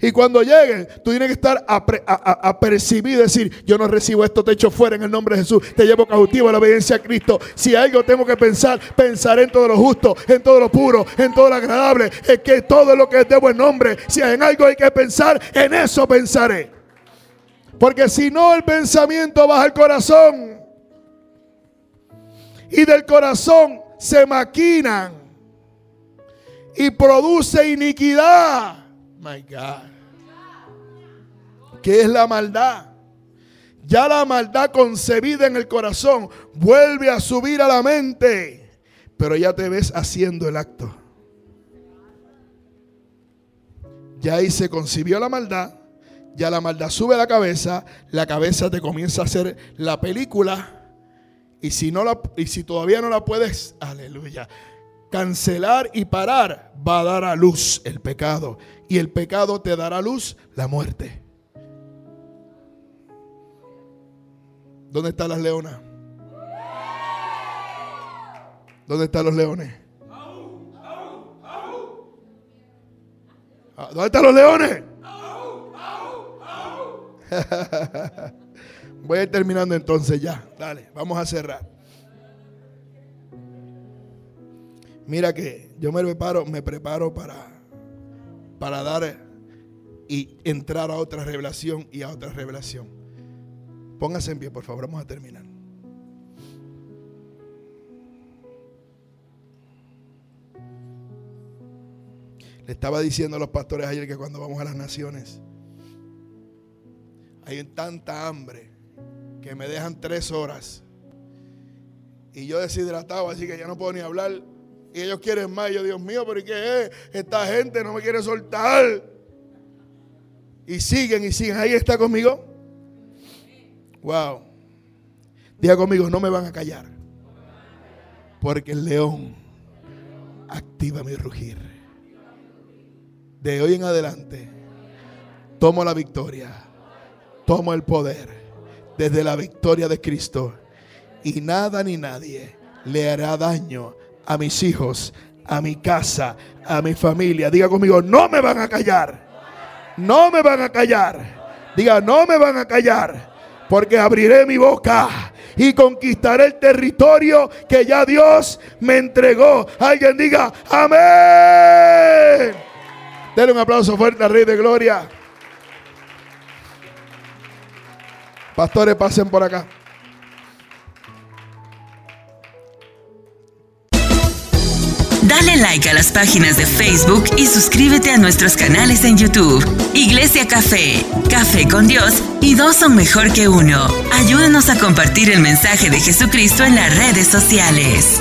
Y cuando lleguen, tú tienes que estar apercibido, decir, yo no recibo esto, te echo fuera en el nombre de Jesús, te llevo cautivo a la obediencia a Cristo. Si algo tengo que pensar, pensaré en todo lo justo, en todo lo puro, en todo lo agradable, es que todo lo que es de buen nombre, si en algo hay que pensar, en eso pensaré. Porque si no, el pensamiento baja al corazón. Y del corazón se maquinan y produce iniquidad. My God. ¿Qué es la maldad? Ya la maldad concebida en el corazón vuelve a subir a la mente, pero ya te ves haciendo el acto. Ya ahí se concibió la maldad, ya la maldad sube a la cabeza, la cabeza te comienza a hacer la película. Y si, no la, y si todavía no la puedes, aleluya, cancelar y parar, va a dar a luz el pecado. Y el pecado te dará a luz la muerte. ¿Dónde están las leonas? ¿Dónde están los leones? Ah, ¿Dónde están los leones? (laughs) Voy a ir terminando entonces ya. Dale, vamos a cerrar. Mira que yo me preparo, me preparo para, para dar y entrar a otra revelación y a otra revelación. Póngase en pie, por favor, vamos a terminar. Le estaba diciendo a los pastores ayer que cuando vamos a las naciones, hay tanta hambre que me dejan tres horas. Y yo deshidratado, así que ya no puedo ni hablar. Y ellos quieren más. Yo, Dios mío, pero ¿qué es? Esta gente no me quiere soltar. Y siguen y siguen. Ahí está conmigo. Wow. Diga conmigo, no me van a callar. Porque el león activa mi rugir. De hoy en adelante, tomo la victoria. Tomo el poder desde la victoria de Cristo. Y nada ni nadie le hará daño a mis hijos, a mi casa, a mi familia. Diga conmigo, no me van a callar. No me van a callar. Diga, no me van a callar. Porque abriré mi boca y conquistaré el territorio que ya Dios me entregó. Alguien diga, amén. Denle un aplauso fuerte al Rey de Gloria. Pastores, pasen por acá. Dale like a las páginas de Facebook y suscríbete a nuestros canales en YouTube. Iglesia Café, Café con Dios y dos son mejor que uno. Ayúdanos a compartir el mensaje de Jesucristo en las redes sociales.